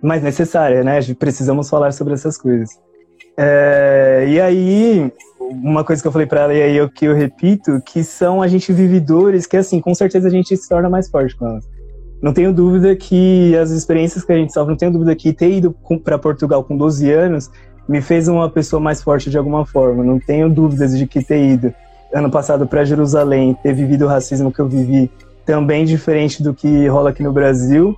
mas necessária, né? Precisamos falar sobre essas coisas. É, e aí, uma coisa que eu falei para ela e aí eu que eu repito, que são a gente vividores que assim, com certeza a gente se torna mais forte com elas não tenho dúvida que as experiências que a gente sofre, não tenho dúvida que ter ido para Portugal com 12 anos me fez uma pessoa mais forte de alguma forma. Não tenho dúvidas de que ter ido ano passado para Jerusalém, ter vivido o racismo que eu vivi, também diferente do que rola aqui no Brasil,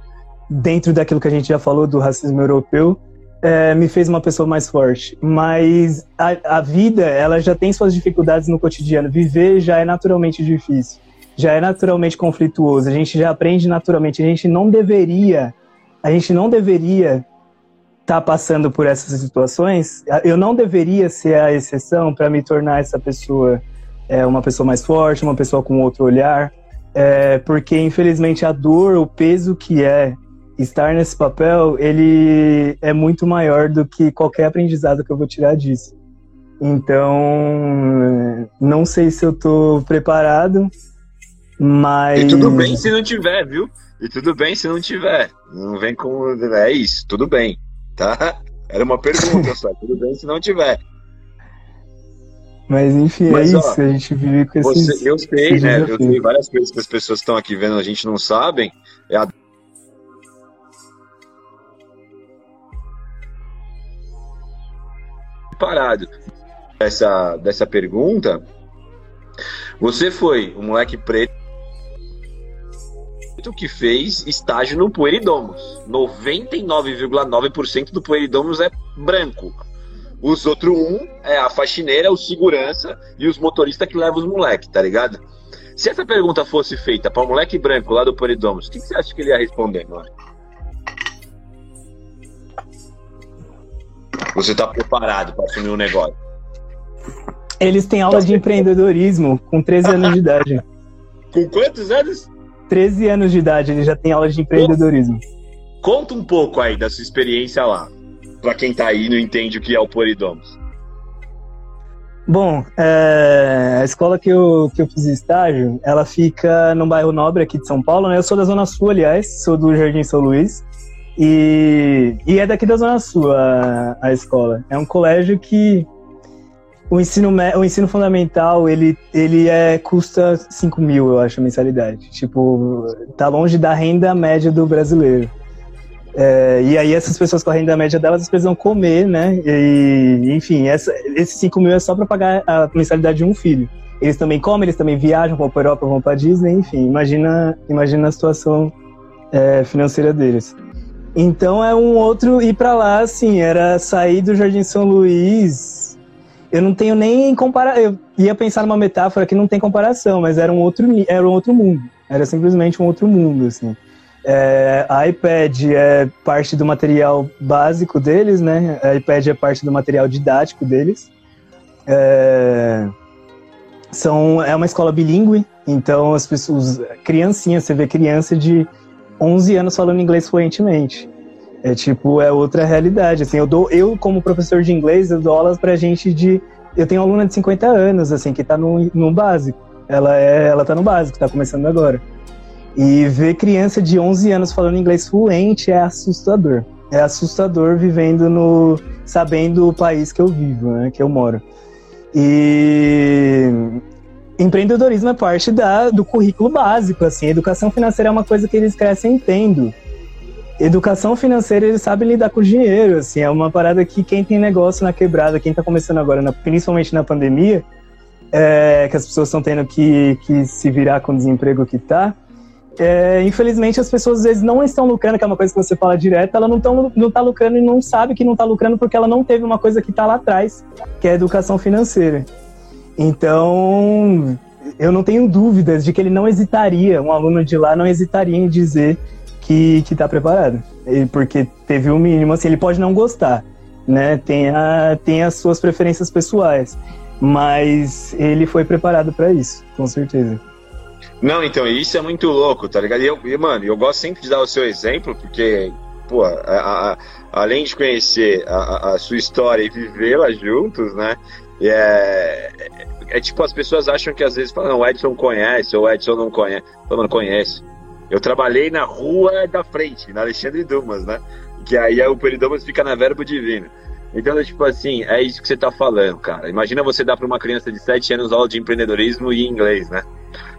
dentro daquilo que a gente já falou do racismo europeu, é, me fez uma pessoa mais forte. Mas a, a vida, ela já tem suas dificuldades no cotidiano. Viver já é naturalmente difícil já é naturalmente conflituoso, a gente já aprende naturalmente, a gente não deveria, a gente não deveria estar tá passando por essas situações, eu não deveria ser a exceção para me tornar essa pessoa é, uma pessoa mais forte, uma pessoa com outro olhar, é, porque infelizmente a dor, o peso que é estar nesse papel, ele é muito maior do que qualquer aprendizado que eu vou tirar disso. Então, não sei se eu tô preparado, mas. E tudo bem se não tiver, viu? E tudo bem se não tiver. Não vem com. É isso, tudo bem, tá? Era uma pergunta só, tudo bem se não tiver. Mas enfim, Mas, é ó, isso, a gente vive com esses. Você, eu sei, né? Eu sei várias coisas que as pessoas estão aqui vendo, a gente não sabem. É a parado dessa, dessa pergunta, você foi um moleque preto que fez estágio no Poeridomos. 99,9% do Poeridomos é branco. Os outros um é a faxineira, o segurança e os motoristas que levam os moleques, tá ligado? Se essa pergunta fosse feita para um moleque branco lá do Poeridomos, o que, que, você acha que ele ia responder, mano? Você tá preparado para assumir um negócio? Eles têm aula de empreendedorismo com 13 anos de idade. Com quantos anos? 13 anos de idade, ele já tem aula de empreendedorismo. Conta um pouco aí da sua experiência lá, para quem tá aí e não entende o que é o Polidomos. Bom, é, a escola que eu, que eu fiz estágio, ela fica no bairro Nobre aqui de São Paulo, né? Eu sou da Zona Sul, aliás, sou do Jardim São Luís. E, e é daqui da Zona Sul a, a escola. É um colégio que o ensino, o ensino fundamental, ele, ele é, custa 5 mil, eu acho, a mensalidade. Tipo, tá longe da renda média do brasileiro. É, e aí essas pessoas com a renda média delas precisam comer, né? E, enfim, essa, esses 5 mil é só para pagar a mensalidade de um filho. Eles também comem, eles também viajam, vão para Europa, vão para Disney, enfim, imagina, imagina a situação é, financeira deles. Então é um outro ir para lá, assim, era sair do Jardim São Luís eu não tenho nem comparação. Eu ia pensar numa metáfora que não tem comparação, mas era um outro, era um outro mundo. Era simplesmente um outro mundo, assim. É, a iPad é parte do material básico deles, né? A iPad é parte do material didático deles. É, são, é uma escola bilíngue, então as pessoas, você vê criança de 11 anos falando inglês fluentemente. É tipo, é outra realidade. Assim, eu dou, eu como professor de inglês, eu dou aulas pra gente de. Eu tenho aluna de 50 anos, assim, que tá no, no básico. Ela, é, ela tá no básico, tá começando agora. E ver criança de 11 anos falando inglês fluente é assustador. É assustador vivendo no. sabendo o país que eu vivo, né, que eu moro. E empreendedorismo é parte da, do currículo básico, assim, educação financeira é uma coisa que eles crescem tendo educação financeira, eles sabem lidar com dinheiro, assim, é uma parada que quem tem negócio na quebrada, quem tá começando agora, na, principalmente na pandemia, é, que as pessoas estão tendo que, que se virar com o desemprego que tá, é, infelizmente as pessoas às vezes não estão lucrando, que é uma coisa que você fala direto, ela não, tão, não tá lucrando e não sabe que não tá lucrando porque ela não teve uma coisa que tá lá atrás, que é a educação financeira. Então, eu não tenho dúvidas de que ele não hesitaria, um aluno de lá não hesitaria em dizer que, que tá preparado. Porque teve o mínimo, assim, ele pode não gostar, né? Tem, a, tem as suas preferências pessoais. Mas ele foi preparado para isso, com certeza. Não, então, isso é muito louco, tá ligado? E, eu, e, mano, eu gosto sempre de dar o seu exemplo, porque, pô, a, a, além de conhecer a, a sua história e vivê-la juntos, né? É, é, é, tipo, as pessoas acham que às vezes falam, não, o Edson conhece, ou o Edson não conhece. Fala, mano, conhece. Eu trabalhei na rua da frente, na Alexandre Dumas, né? Que aí o Peridomas fica na Verbo Divino. Então, tipo assim, é isso que você tá falando, cara. Imagina você dar para uma criança de 7 anos aula de empreendedorismo e inglês, né?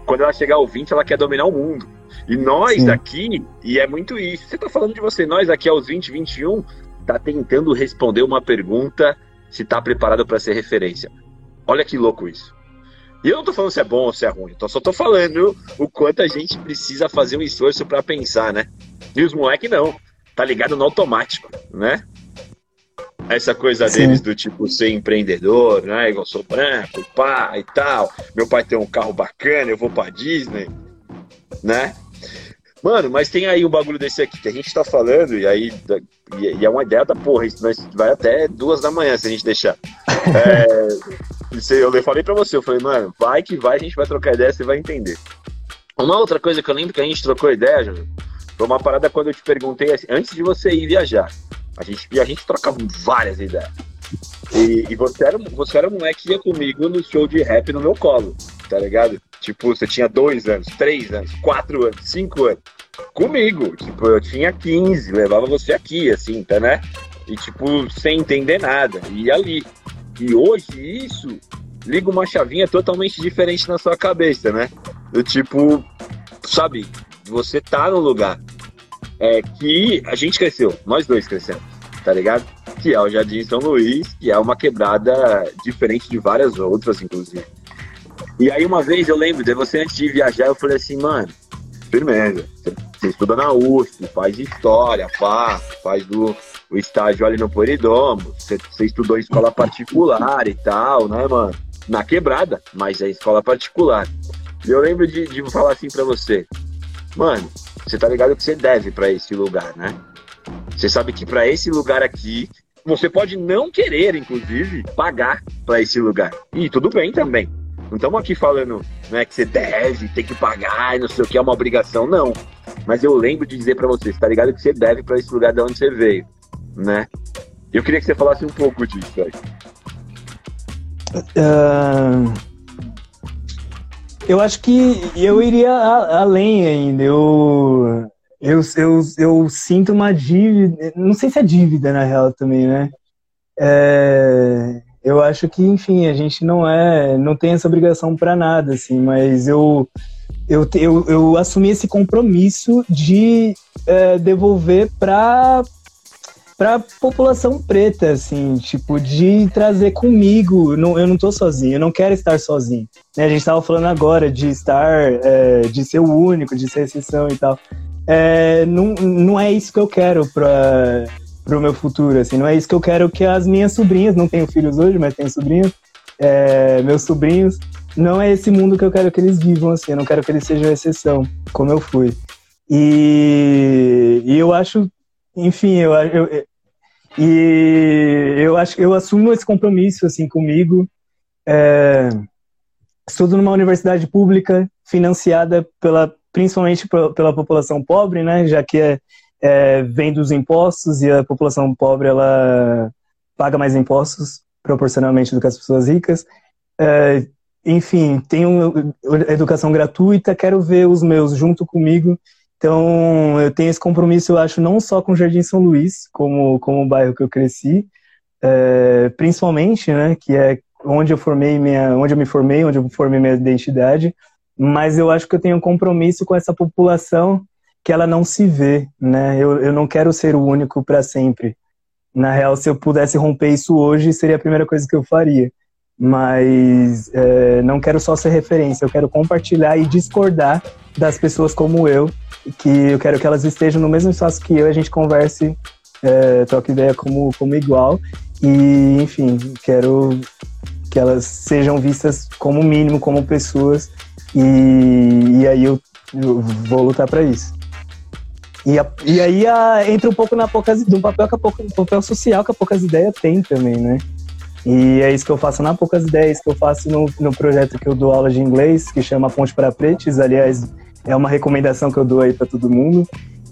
Quando ela chegar ao 20, ela quer dominar o mundo. E nós Sim. aqui, e é muito isso. Você tá falando de você, nós aqui aos 20, 21, tá tentando responder uma pergunta se tá preparado para ser referência. Olha que louco isso. E eu não tô falando se é bom ou se é ruim, então só tô falando o quanto a gente precisa fazer um esforço para pensar, né? E os moleques não, tá ligado no automático, né? Essa coisa Sim. deles do tipo ser empreendedor, né? Igual sou branco, pá e tal. Meu pai tem um carro bacana, eu vou pra Disney, né? Mano, mas tem aí um bagulho desse aqui que a gente tá falando, e aí e, é uma ideia da porra, isso vai até duas da manhã se a gente deixar. É, eu falei pra você, eu falei, mano, vai que vai, a gente vai trocar ideia, você vai entender. Uma outra coisa que eu lembro que a gente trocou ideia, Júlio, foi uma parada quando eu te perguntei assim, antes de você ir viajar. A gente, a gente trocava várias ideias. E, e, você, era, você era um moleque que ia comigo no show de rap no meu colo, tá ligado? Tipo, você tinha dois anos, três anos, quatro anos, cinco anos. Comigo, tipo, eu tinha 15, levava você aqui, assim, tá, né? E, tipo, sem entender nada. E ali. E hoje, isso liga uma chavinha totalmente diferente na sua cabeça, né? Do tipo, sabe, você tá no lugar é, que a gente cresceu, nós dois crescemos, tá ligado? Que é o Jardim São Luís, que é uma quebrada diferente de várias outras, inclusive. E aí uma vez eu lembro de você antes de viajar, eu falei assim, mano, firmeza, você, estuda na USP, faz história, pá, faz do, o estágio ali no Polidomo, você, você estudou em escola particular e tal, né, mano? Na quebrada, mas é escola particular. E eu lembro de, de falar assim para você, mano, você tá ligado que você deve para esse lugar, né? Você sabe que para esse lugar aqui, você pode não querer, inclusive, pagar para esse lugar. E tudo bem também. Não estamos aqui falando né, que você deve, tem que pagar, não sei o que, é uma obrigação, não. Mas eu lembro de dizer para você, você tá ligado que você deve para esse lugar de onde você veio, né? Eu queria que você falasse um pouco disso aí. Uh, eu acho que eu iria a, além ainda. Eu, eu, eu, eu sinto uma dívida. Não sei se é dívida, na real, também, né? É, eu acho que, enfim, a gente não é. Não tem essa obrigação para nada, assim, mas eu. Eu, eu, eu assumi esse compromisso de é, devolver para para população preta, assim, tipo, de trazer comigo. Não, eu não tô sozinho, eu não quero estar sozinho. Né? A gente estava falando agora de estar, é, de ser o único, de ser exceção e tal. É, não, não é isso que eu quero para o meu futuro, assim, não é isso que eu quero que as minhas sobrinhas, não tenho filhos hoje, mas tenho sobrinhas, é, meus sobrinhos, não é esse mundo que eu quero que eles vivam, assim, eu não quero que eles sejam exceção, como eu fui. E, e eu acho, enfim, eu, eu, e eu acho eu assumo esse compromisso assim comigo. É, estudo numa universidade pública financiada pela principalmente pela população pobre, né? Já que é, é, vem dos impostos e a população pobre ela paga mais impostos proporcionalmente do que as pessoas ricas. É, enfim, tenho educação gratuita, quero ver os meus junto comigo então, eu tenho esse compromisso, eu acho, não só com o Jardim São Luís, como, como o bairro que eu cresci, é, principalmente, né, que é onde eu formei minha, onde eu me formei, onde eu formei minha identidade, mas eu acho que eu tenho um compromisso com essa população que ela não se vê, né? Eu, eu não quero ser o único para sempre. Na real, se eu pudesse romper isso hoje, seria a primeira coisa que eu faria. Mas é, não quero só ser referência, eu quero compartilhar e discordar das pessoas como eu que eu quero que elas estejam no mesmo espaço que eu, a gente converse, é, troque ideia como, como igual. E, enfim, quero que elas sejam vistas como mínimo, como pessoas. E, e aí eu, eu vou lutar para isso. E, a, e aí a, entra um pouco na poucas, do papel, que a pouca, papel social que a Poucas Ideias tem também, né? E é isso que eu faço na Poucas Ideias, que eu faço no, no projeto que eu dou aula de inglês, que chama Ponte para Pretes. Aliás, é uma recomendação que eu dou aí para todo mundo.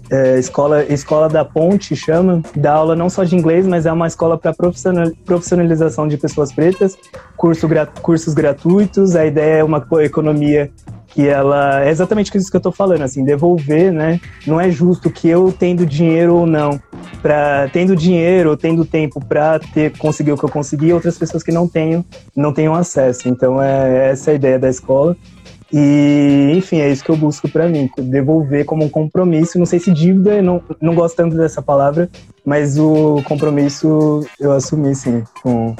É, escola, escola da Ponte chama, dá aula não só de inglês, mas é uma escola para profissionalização de pessoas pretas, curso, cursos gratuitos. A ideia é uma economia que ela é exatamente isso que eu estou falando, assim, devolver, né? Não é justo que eu tendo dinheiro ou não, para tendo dinheiro ou tendo tempo para ter conseguir o que eu consegui, outras pessoas que não tenham não tenham acesso. Então é essa a ideia da escola. E, enfim, é isso que eu busco para mim, devolver como um compromisso. Não sei se dívida, não, não gosto tanto dessa palavra, mas o compromisso eu assumi, sim, com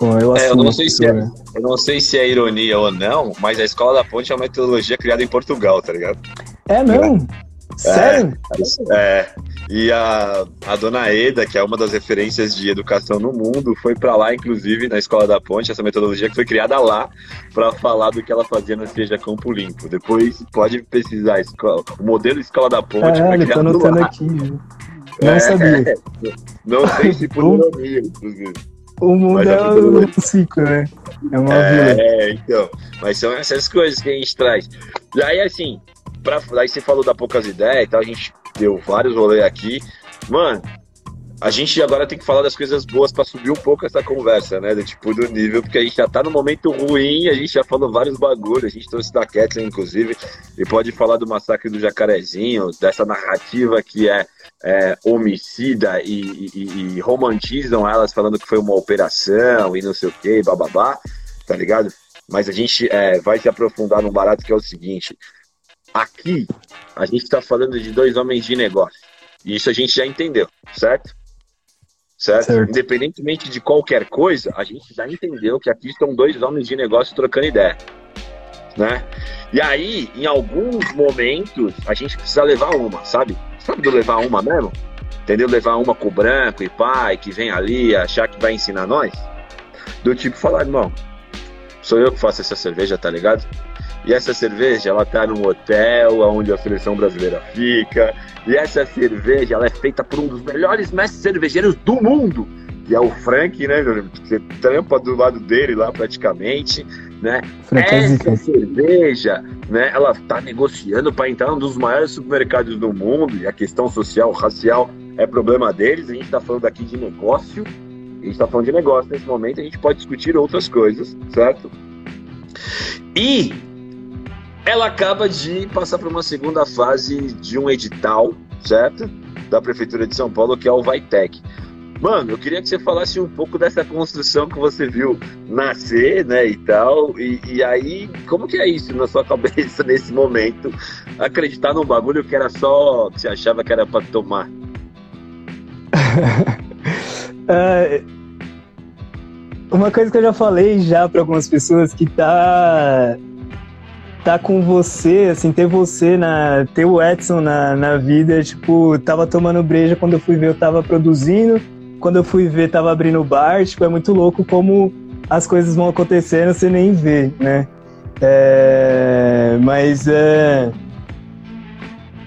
eu, é, eu não sei se é, eu não sei se é ironia ou não, mas a Escola da Ponte é uma metodologia criada em Portugal, tá ligado? É mesmo? Sério? É, é, e a, a dona Eda, que é uma das referências de educação no mundo, foi para lá, inclusive, na Escola da Ponte, essa metodologia que foi criada lá para falar do que ela fazia na Seja Campo Limpo. Depois pode pesquisar escola, o modelo Escola da Ponte. É, ele tá anotando aqui. Não é, sabia. Não sei se por ironia, inclusive. O mundo é, é um ciclo, né? É uma é, vila. É, então. Mas são essas coisas que a gente traz. E aí, assim, pra, aí você falou da poucas ideias e tal, a gente deu vários rolês aqui. Mano, a gente agora tem que falar das coisas boas para subir um pouco essa conversa, né? Do tipo, do nível, porque a gente já tá no momento ruim, a gente já falou vários bagulhos, a gente trouxe da Kathleen, inclusive, e pode falar do massacre do Jacarezinho, dessa narrativa que é, é homicida e, e, e, romantizam elas falando que foi uma operação e não sei o que, bababá, tá ligado? Mas a gente é, vai se aprofundar num barato que é o seguinte: aqui a gente está falando de dois homens de negócio. Isso a gente já entendeu, certo? Certo? certo? Independentemente de qualquer coisa, a gente já entendeu que aqui estão dois homens de negócio trocando ideia. Né? E aí, em alguns momentos, a gente precisa levar uma, sabe? Sabe do levar uma mesmo? Entendeu? Levar uma com o branco e pai, que vem ali achar que vai ensinar nós. Do tipo falar, irmão, sou eu que faço essa cerveja, tá ligado? E essa cerveja, ela tá num hotel onde a seleção brasileira fica. E essa cerveja, ela é feita por um dos melhores mestres cervejeiros do mundo, que é o Frank, né, Você trampa do lado dele lá praticamente, né? Essa cerveja, né, ela tá negociando para entrar num dos maiores supermercados do mundo, e a questão social, racial é problema deles. A gente tá falando aqui de negócio. A gente tá falando de negócio nesse momento, a gente pode discutir outras coisas, certo? E ela acaba de passar por uma segunda fase de um edital, certo? Da Prefeitura de São Paulo, que é o Vaitec. Mano, eu queria que você falasse um pouco dessa construção que você viu nascer, né, e tal. E, e aí, como que é isso na sua cabeça nesse momento? Acreditar num bagulho que era só que você achava que era para tomar? uh, uma coisa que eu já falei já para algumas pessoas que tá tá com você, assim, ter você na. ter o Edson na, na vida, tipo, tava tomando breja quando eu fui ver, eu tava produzindo, quando eu fui ver, tava abrindo bar, tipo, é muito louco como as coisas vão acontecendo, você nem vê, né? É, mas é.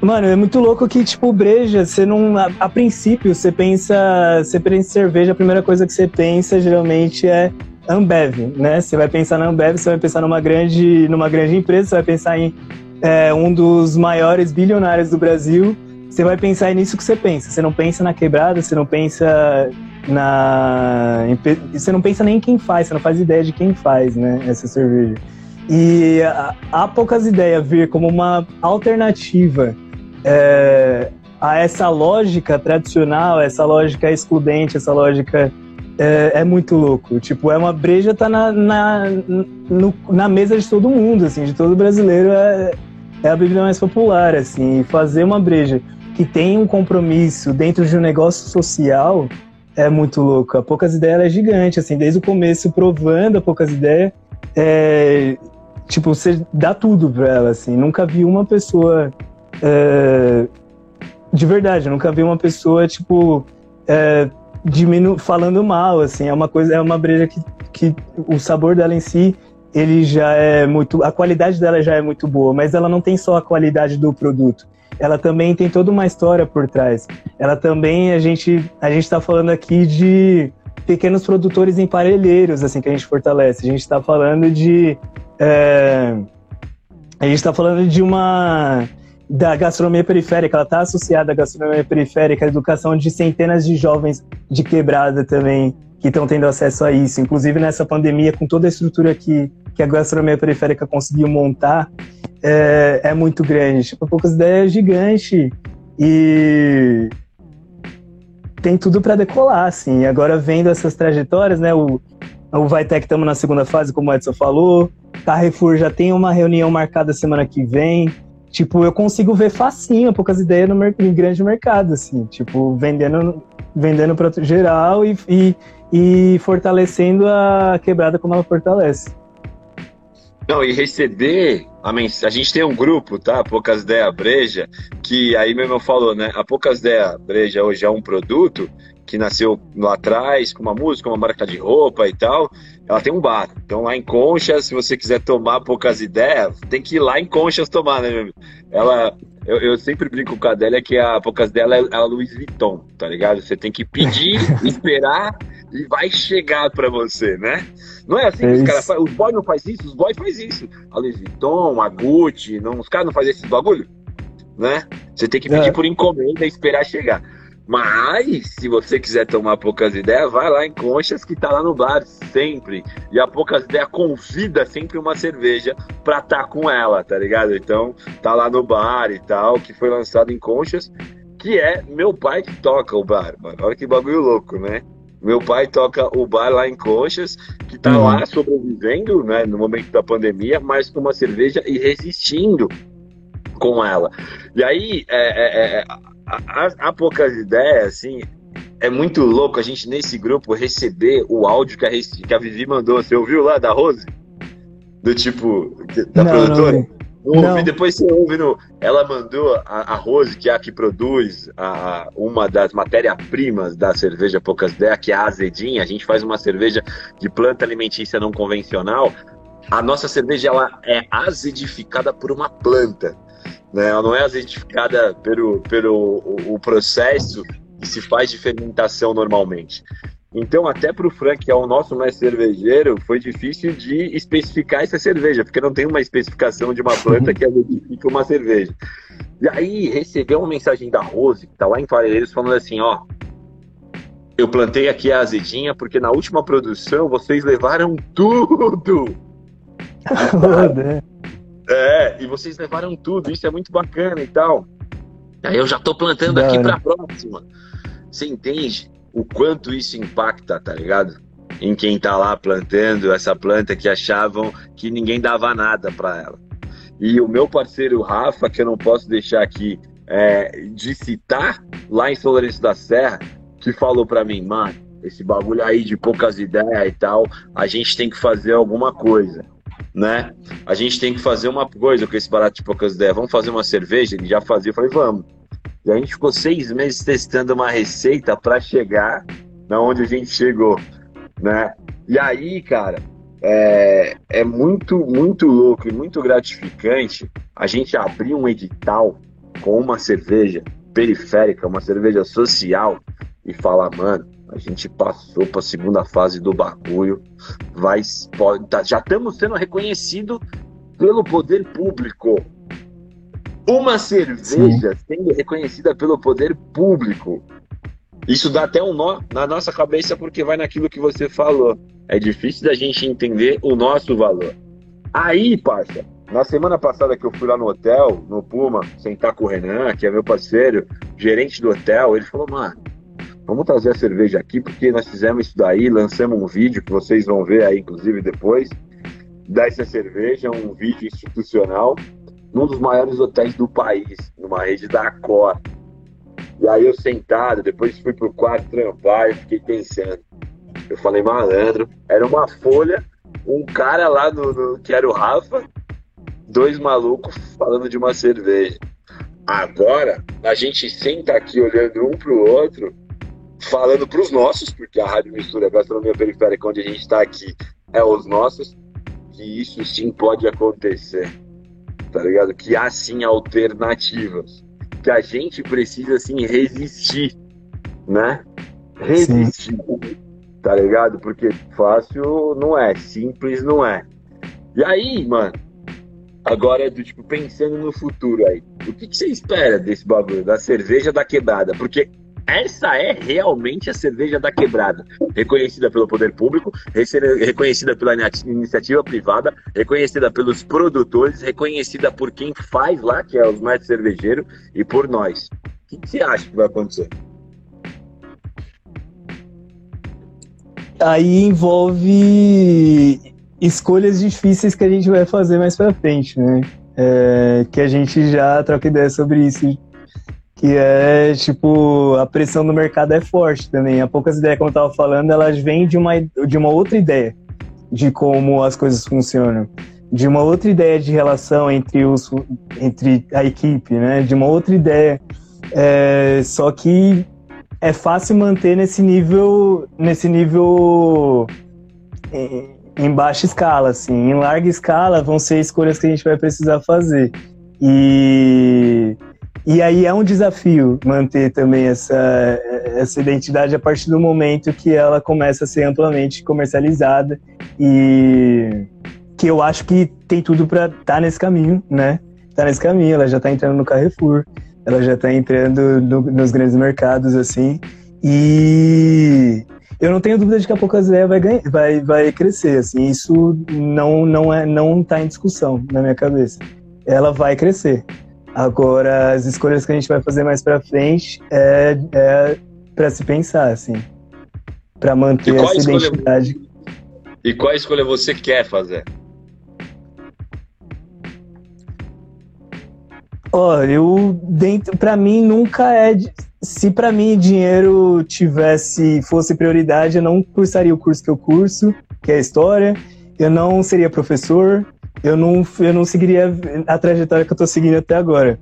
Mano, é muito louco que, tipo, breja, você não. A, a princípio, você pensa. Você pensa em cerveja, a primeira coisa que você pensa geralmente é Ambev, né? Você vai pensar na Ambev, você vai pensar numa grande, numa grande empresa, você vai pensar em é, um dos maiores bilionários do Brasil. Você vai pensar nisso que você pensa. Você não pensa na quebrada, você não pensa na, você não pensa nem em quem faz, você não faz ideia de quem faz, né? Essa cerveja. E há poucas ideias vir como uma alternativa é, a essa lógica tradicional, essa lógica excludente, essa lógica é, é, muito louco. Tipo, é uma breja tá na, na, no, na mesa de todo mundo, assim, de todo brasileiro é, é a bebida mais popular, assim. fazer uma breja que tem um compromisso dentro de um negócio social é muito louco. A Poucas Ideias é gigante, assim, desde o começo provando a Poucas Ideias, é, tipo, você dá tudo pra ela, assim. Nunca vi uma pessoa... É, de verdade, nunca vi uma pessoa, tipo... É, diminu falando mal, assim, é uma coisa, é uma breja que, que o sabor dela em si, ele já é muito, a qualidade dela já é muito boa, mas ela não tem só a qualidade do produto, ela também tem toda uma história por trás. Ela também, a gente, a gente está falando aqui de pequenos produtores emparelheiros, assim, que a gente fortalece. A gente está falando de, é, a gente está falando de uma da gastronomia periférica, ela está associada à gastronomia periférica, à educação de centenas de jovens de quebrada também que estão tendo acesso a isso. Inclusive nessa pandemia, com toda a estrutura que, que a gastronomia periférica conseguiu montar, é, é muito grande. Tipo, poucas ideias é gigante e tem tudo para decolar, assim. Agora vendo essas trajetórias, né? O, o Vitec estamos na segunda fase, como o Edson falou. Carrefour já tem uma reunião marcada semana que vem. Tipo, eu consigo ver facinho poucas ideias no em grande mercado, assim, tipo, vendendo, vendendo para geral e, e, e, fortalecendo a quebrada como ela fortalece. Não, e receber a mensagem. A gente tem um grupo, tá? Poucas Ideias Breja, que aí mesmo falou, né? A Poucas Ideias Breja hoje é um produto que nasceu lá atrás, com uma música, uma marca de roupa e tal. Ela tem um bar. Então lá em Conchas, se você quiser tomar poucas ideias, tem que ir lá em Conchas tomar, né, meu amigo? Ela. Eu, eu sempre brinco com a Adélia que a poucas dela é a Louis Vuitton, tá ligado? Você tem que pedir, esperar e vai chegar para você, né? Não é assim é que os caras fazem. Os boys não fazem isso, os boys fazem isso. A Louis Vuitton, a Gucci, não, os caras não fazem esse bagulho, né? Você tem que pedir é. por encomenda e esperar chegar. Mas, se você quiser tomar poucas ideias, vai lá em Conchas que tá lá no bar sempre. E a poucas ideias convida sempre uma cerveja pra estar tá com ela, tá ligado? Então, tá lá no bar e tal, que foi lançado em Conchas, que é meu pai que toca o bar, mano. Olha que bagulho louco, né? Meu pai toca o bar lá em Conchas, que tá uhum. lá sobrevivendo, né, no momento da pandemia, mas com uma cerveja e resistindo com ela. E aí, é, é, é há, há poucas ideias, assim, é muito louco a gente nesse grupo receber o áudio que a, que a Vivi mandou. Você ouviu lá da Rose? Do tipo, da não, produtora? Não, não. Ouvi, depois você ouve no. Ela mandou a, a Rose, que é a que produz a, uma das matérias-primas da cerveja Poucas Ideias, que é a azedinha. A gente faz uma cerveja de planta alimentícia não convencional. A nossa cerveja ela é azedificada por uma planta né? Ela não é azeitificada pelo, pelo o, o processo que se faz de fermentação normalmente. Então, até para o Frank, que é o nosso mais cervejeiro, foi difícil de especificar essa cerveja, porque não tem uma especificação de uma planta que azeitifica uma cerveja. E aí, recebeu uma mensagem da Rose, que está lá em Parelheiros, falando assim: ó, eu plantei aqui a azedinha porque na última produção vocês levaram tudo. É, e vocês levaram tudo, isso é muito bacana e tal. Aí eu já tô plantando aqui pra próxima. Você entende o quanto isso impacta, tá ligado? Em quem tá lá plantando essa planta que achavam que ninguém dava nada para ela. E o meu parceiro Rafa, que eu não posso deixar aqui é, de citar, lá em São Lourenço da Serra, que falou para mim, mano, esse bagulho aí de poucas ideias e tal, a gente tem que fazer alguma coisa né? A gente tem que fazer uma coisa com esse barato de poucas ideias. Vamos fazer uma cerveja? Ele já fazia, eu falei, vamos. E a gente ficou seis meses testando uma receita para chegar na onde a gente chegou, né? E aí, cara, é, é muito, muito louco e muito gratificante a gente abrir um edital com uma cerveja periférica, uma cerveja social e falar, mano, a gente passou para a segunda fase do bagulho. Vai, pode, tá, já estamos sendo reconhecidos pelo poder público. Uma cerveja Sim. sendo reconhecida pelo poder público. Isso dá até um nó na nossa cabeça porque vai naquilo que você falou. É difícil da gente entender o nosso valor. Aí, parça, na semana passada que eu fui lá no hotel, no Puma, sentar com o Renan, que é meu parceiro, gerente do hotel, ele falou, mano, Vamos trazer a cerveja aqui, porque nós fizemos isso daí, lançamos um vídeo que vocês vão ver aí, inclusive, depois, dessa cerveja, um vídeo institucional, num dos maiores hotéis do país, numa rede da Accor. E aí eu sentado, depois fui pro quarto trampar e fiquei pensando. Eu falei, malandro, era uma folha, um cara lá no, que era o Rafa, dois malucos falando de uma cerveja. Agora, a gente senta aqui olhando um pro outro falando para os nossos, porque a Rádio Mistura, a gastronomia periférica, onde a gente está aqui, é os nossos, que isso sim pode acontecer, tá ligado? Que há sim alternativas, que a gente precisa sim resistir, né? Resistir, sim. tá ligado? Porque fácil não é, simples não é. E aí, mano, agora do tipo, pensando no futuro aí, o que, que você espera desse bagulho, da cerveja da quebrada? Porque essa é realmente a cerveja da quebrada, reconhecida pelo poder público, reconhecida pela iniciativa privada, reconhecida pelos produtores, reconhecida por quem faz lá, que é os mestres cervejeiros, e por nós. O que você acha que vai acontecer? Aí envolve escolhas difíceis que a gente vai fazer mais para frente, né? É, que a gente já troca ideia sobre isso que é, tipo, a pressão do mercado é forte também. Há poucas ideias, como eu estava falando, elas vêm de uma, de uma outra ideia de como as coisas funcionam. de uma outra ideia de relação entre, os, entre a equipe, né? De uma outra ideia. É, só que é fácil manter nesse nível, nesse nível em, em baixa escala, assim. Em larga escala vão ser escolhas que a gente vai precisar fazer. E e aí é um desafio manter também essa, essa identidade a partir do momento que ela começa a ser amplamente comercializada e que eu acho que tem tudo para estar tá nesse caminho, né? Tá nesse caminho, ela já está entrando no Carrefour, ela já está entrando no, nos grandes mercados, assim, e eu não tenho dúvida de que a Poucas Ideias vai, vai, vai crescer, assim, isso não, não, é, não tá em discussão na minha cabeça. Ela vai crescer. Agora, as escolhas que a gente vai fazer mais para frente é, é para se pensar, assim, para manter essa identidade. E qual escolha você quer fazer? Ó, eu dentro, para mim nunca é, se para mim dinheiro tivesse fosse prioridade, eu não cursaria o curso que eu curso, que é história. Eu não seria professor, eu não, eu não seguiria a trajetória que eu tô seguindo até agora.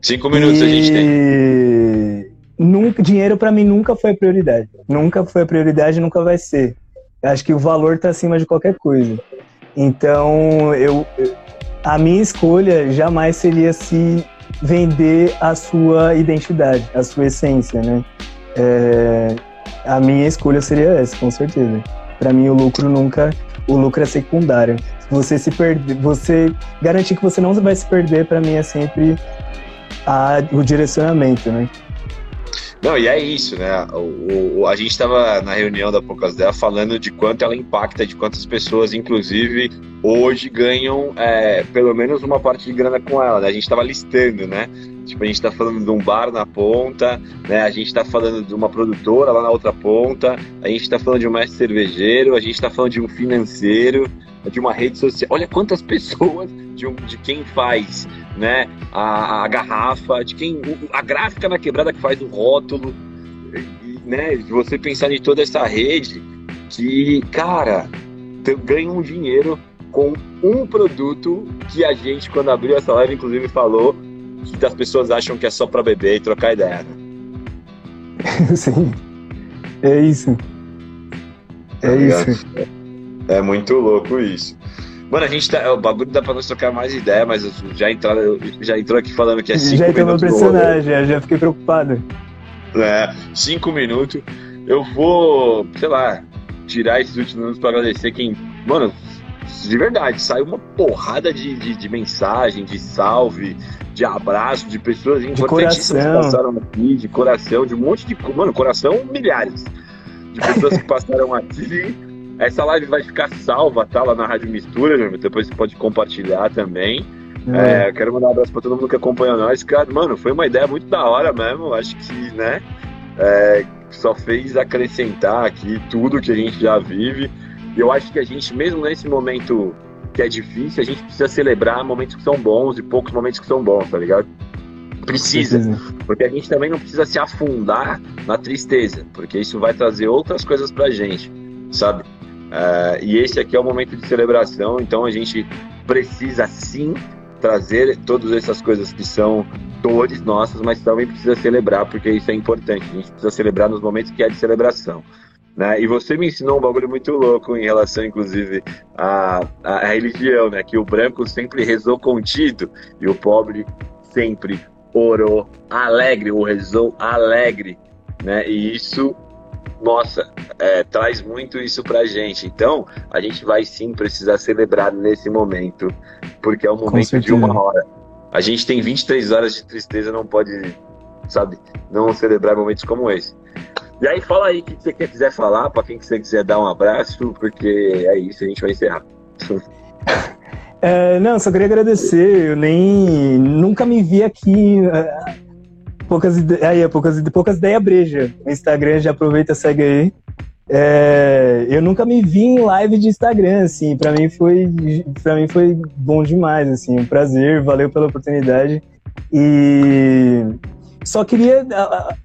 Cinco minutos e... a gente tem. Nunca, dinheiro para mim nunca foi a prioridade. Nunca foi a prioridade, nunca vai ser. Acho que o valor tá acima de qualquer coisa. Então, eu, a minha escolha jamais seria se vender a sua identidade, a sua essência, né? É, a minha escolha seria essa, com certeza. Para mim, o lucro nunca o lucro é secundário. Você se perder, você garantir que você não vai se perder, para mim é sempre a, o direcionamento, né? Não, e é isso, né? O, o a gente estava na reunião da Poucas Dela falando de quanto ela impacta, de quantas pessoas, inclusive, hoje ganham é, pelo menos uma parte de grana com ela. Né? A gente estava listando, né? Tipo, a gente está falando de um bar na ponta, né? A gente está falando de uma produtora lá na outra ponta, a gente está falando de um mestre cervejeiro, a gente está falando de um financeiro, de uma rede social. Olha quantas pessoas, de, um, de quem faz né? A, a garrafa, de quem. A gráfica na quebrada que faz o rótulo, e, né? Você pensar em toda essa rede que, cara, ganha um dinheiro com um produto que a gente, quando abriu essa live, inclusive falou que as pessoas acham que é só para beber e trocar ideia. Né? Sim. É isso. É tá isso. É, é muito louco isso. Mano, a gente tá. O bagulho dá pra nós trocar mais ideia, mas já, entraram, já entrou aqui falando que é 5 minutos. Já entrou no personagem, já fiquei preocupado. É, 5 minutos. Eu vou, sei lá, tirar esses últimos minutos pra agradecer quem. Mano, de verdade, saiu uma porrada de, de, de mensagem, de salve, de abraço, de pessoas importantíssimas que passaram aqui, de coração, de um monte de. Mano, coração, milhares. De pessoas que passaram aqui essa live vai ficar salva, tá? Lá na Rádio Mistura, né? depois você pode compartilhar também. É. É, quero mandar um abraço pra todo mundo que acompanha nós. Cara, mano, foi uma ideia muito da hora mesmo. Acho que, né? É, só fez acrescentar aqui tudo que a gente já vive. E eu acho que a gente, mesmo nesse momento que é difícil, a gente precisa celebrar momentos que são bons e poucos momentos que são bons, tá ligado? Precisa, porque a gente também não precisa se afundar na tristeza, porque isso vai trazer outras coisas pra gente, sabe? Uh, e esse aqui é o momento de celebração, então a gente precisa sim trazer todas essas coisas que são dores nossas, mas também precisa celebrar, porque isso é importante. A gente precisa celebrar nos momentos que é de celebração. Né? E você me ensinou um bagulho muito louco em relação, inclusive, à, à religião, né? Que o branco sempre rezou contido e o pobre sempre orou alegre, ou rezou alegre, né? E isso nossa, é, traz muito isso pra gente. Então, a gente vai sim precisar celebrar nesse momento, porque é um momento de uma hora. A gente tem 23 horas de tristeza, não pode, sabe, não celebrar momentos como esse. E aí, fala aí o que você quiser falar, para quem você quiser dar um abraço, porque é isso, a gente vai encerrar. É, não, só queria agradecer. Eu nem nunca me vi aqui poucas aí, é poucas, poucas ideias breja. O Instagram já aproveita, segue aí. É, eu nunca me vi em live de Instagram, assim, para mim foi para mim foi bom demais, assim, um prazer, valeu pela oportunidade. E só queria,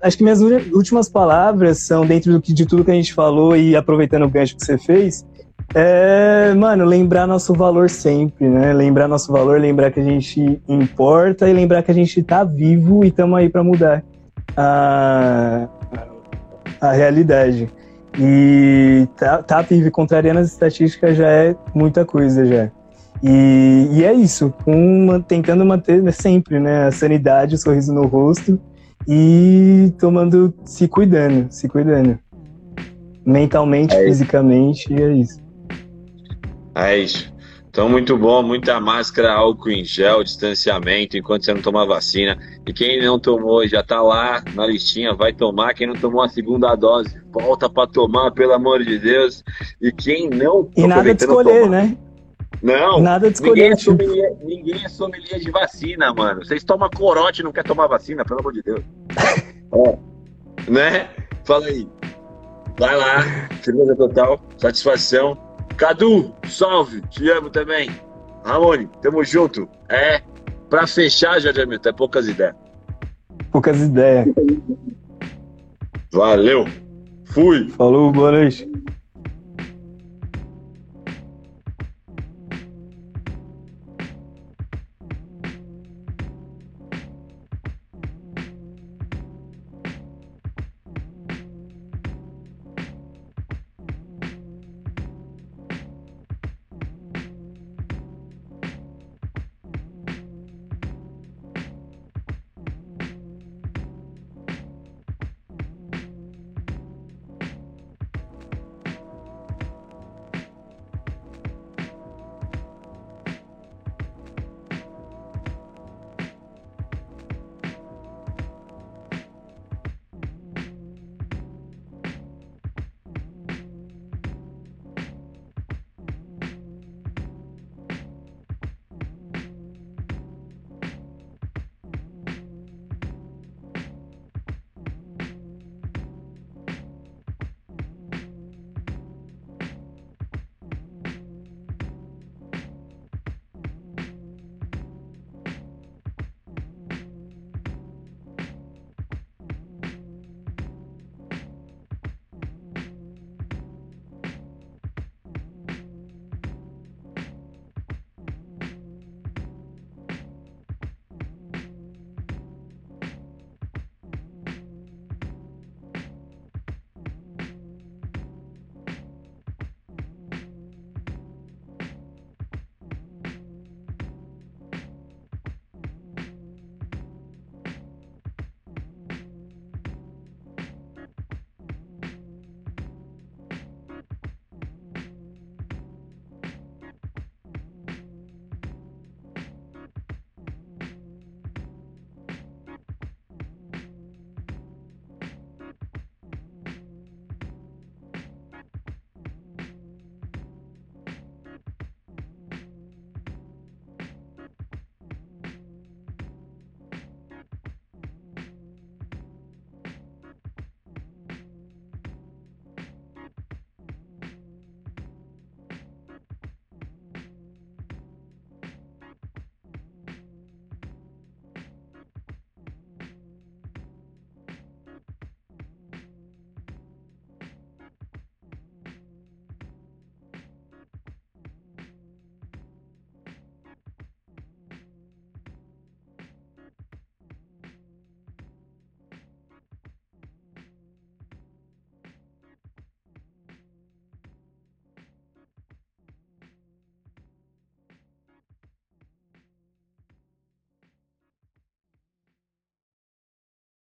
acho que minhas últimas palavras são dentro de tudo que a gente falou e aproveitando o gancho que você fez, É, mano, lembrar nosso valor sempre, né? Lembrar nosso valor, lembrar que a gente importa e lembrar que a gente tá vivo e estamos aí para mudar a, a realidade. E tá, tá vivo contrariando as estatísticas já é muita coisa já. E, e é isso, uma, tentando manter sempre né, a sanidade, o sorriso no rosto e tomando, se cuidando, se cuidando. Mentalmente, é fisicamente, é isso. É isso. Então, muito bom, muita máscara, álcool em gel, distanciamento, enquanto você não toma vacina. E quem não tomou já tá lá na listinha, vai tomar. Quem não tomou a segunda dose, volta para tomar, pelo amor de Deus. E quem não. E nada de escolher, tomar, né? Não, nada de escolher. Ninguém é, sommelier, ninguém é sommelier de vacina, mano. Vocês tomam corote e não quer tomar vacina, pelo amor de Deus. é. Né? Fala aí. Vai lá, firmeza total, satisfação. Cadu, salve, te amo também. Ramone, tamo junto. É, pra fechar, Jorge Hamilton, é poucas ideias. Poucas ideias. Valeu. Fui. Falou, boa noite.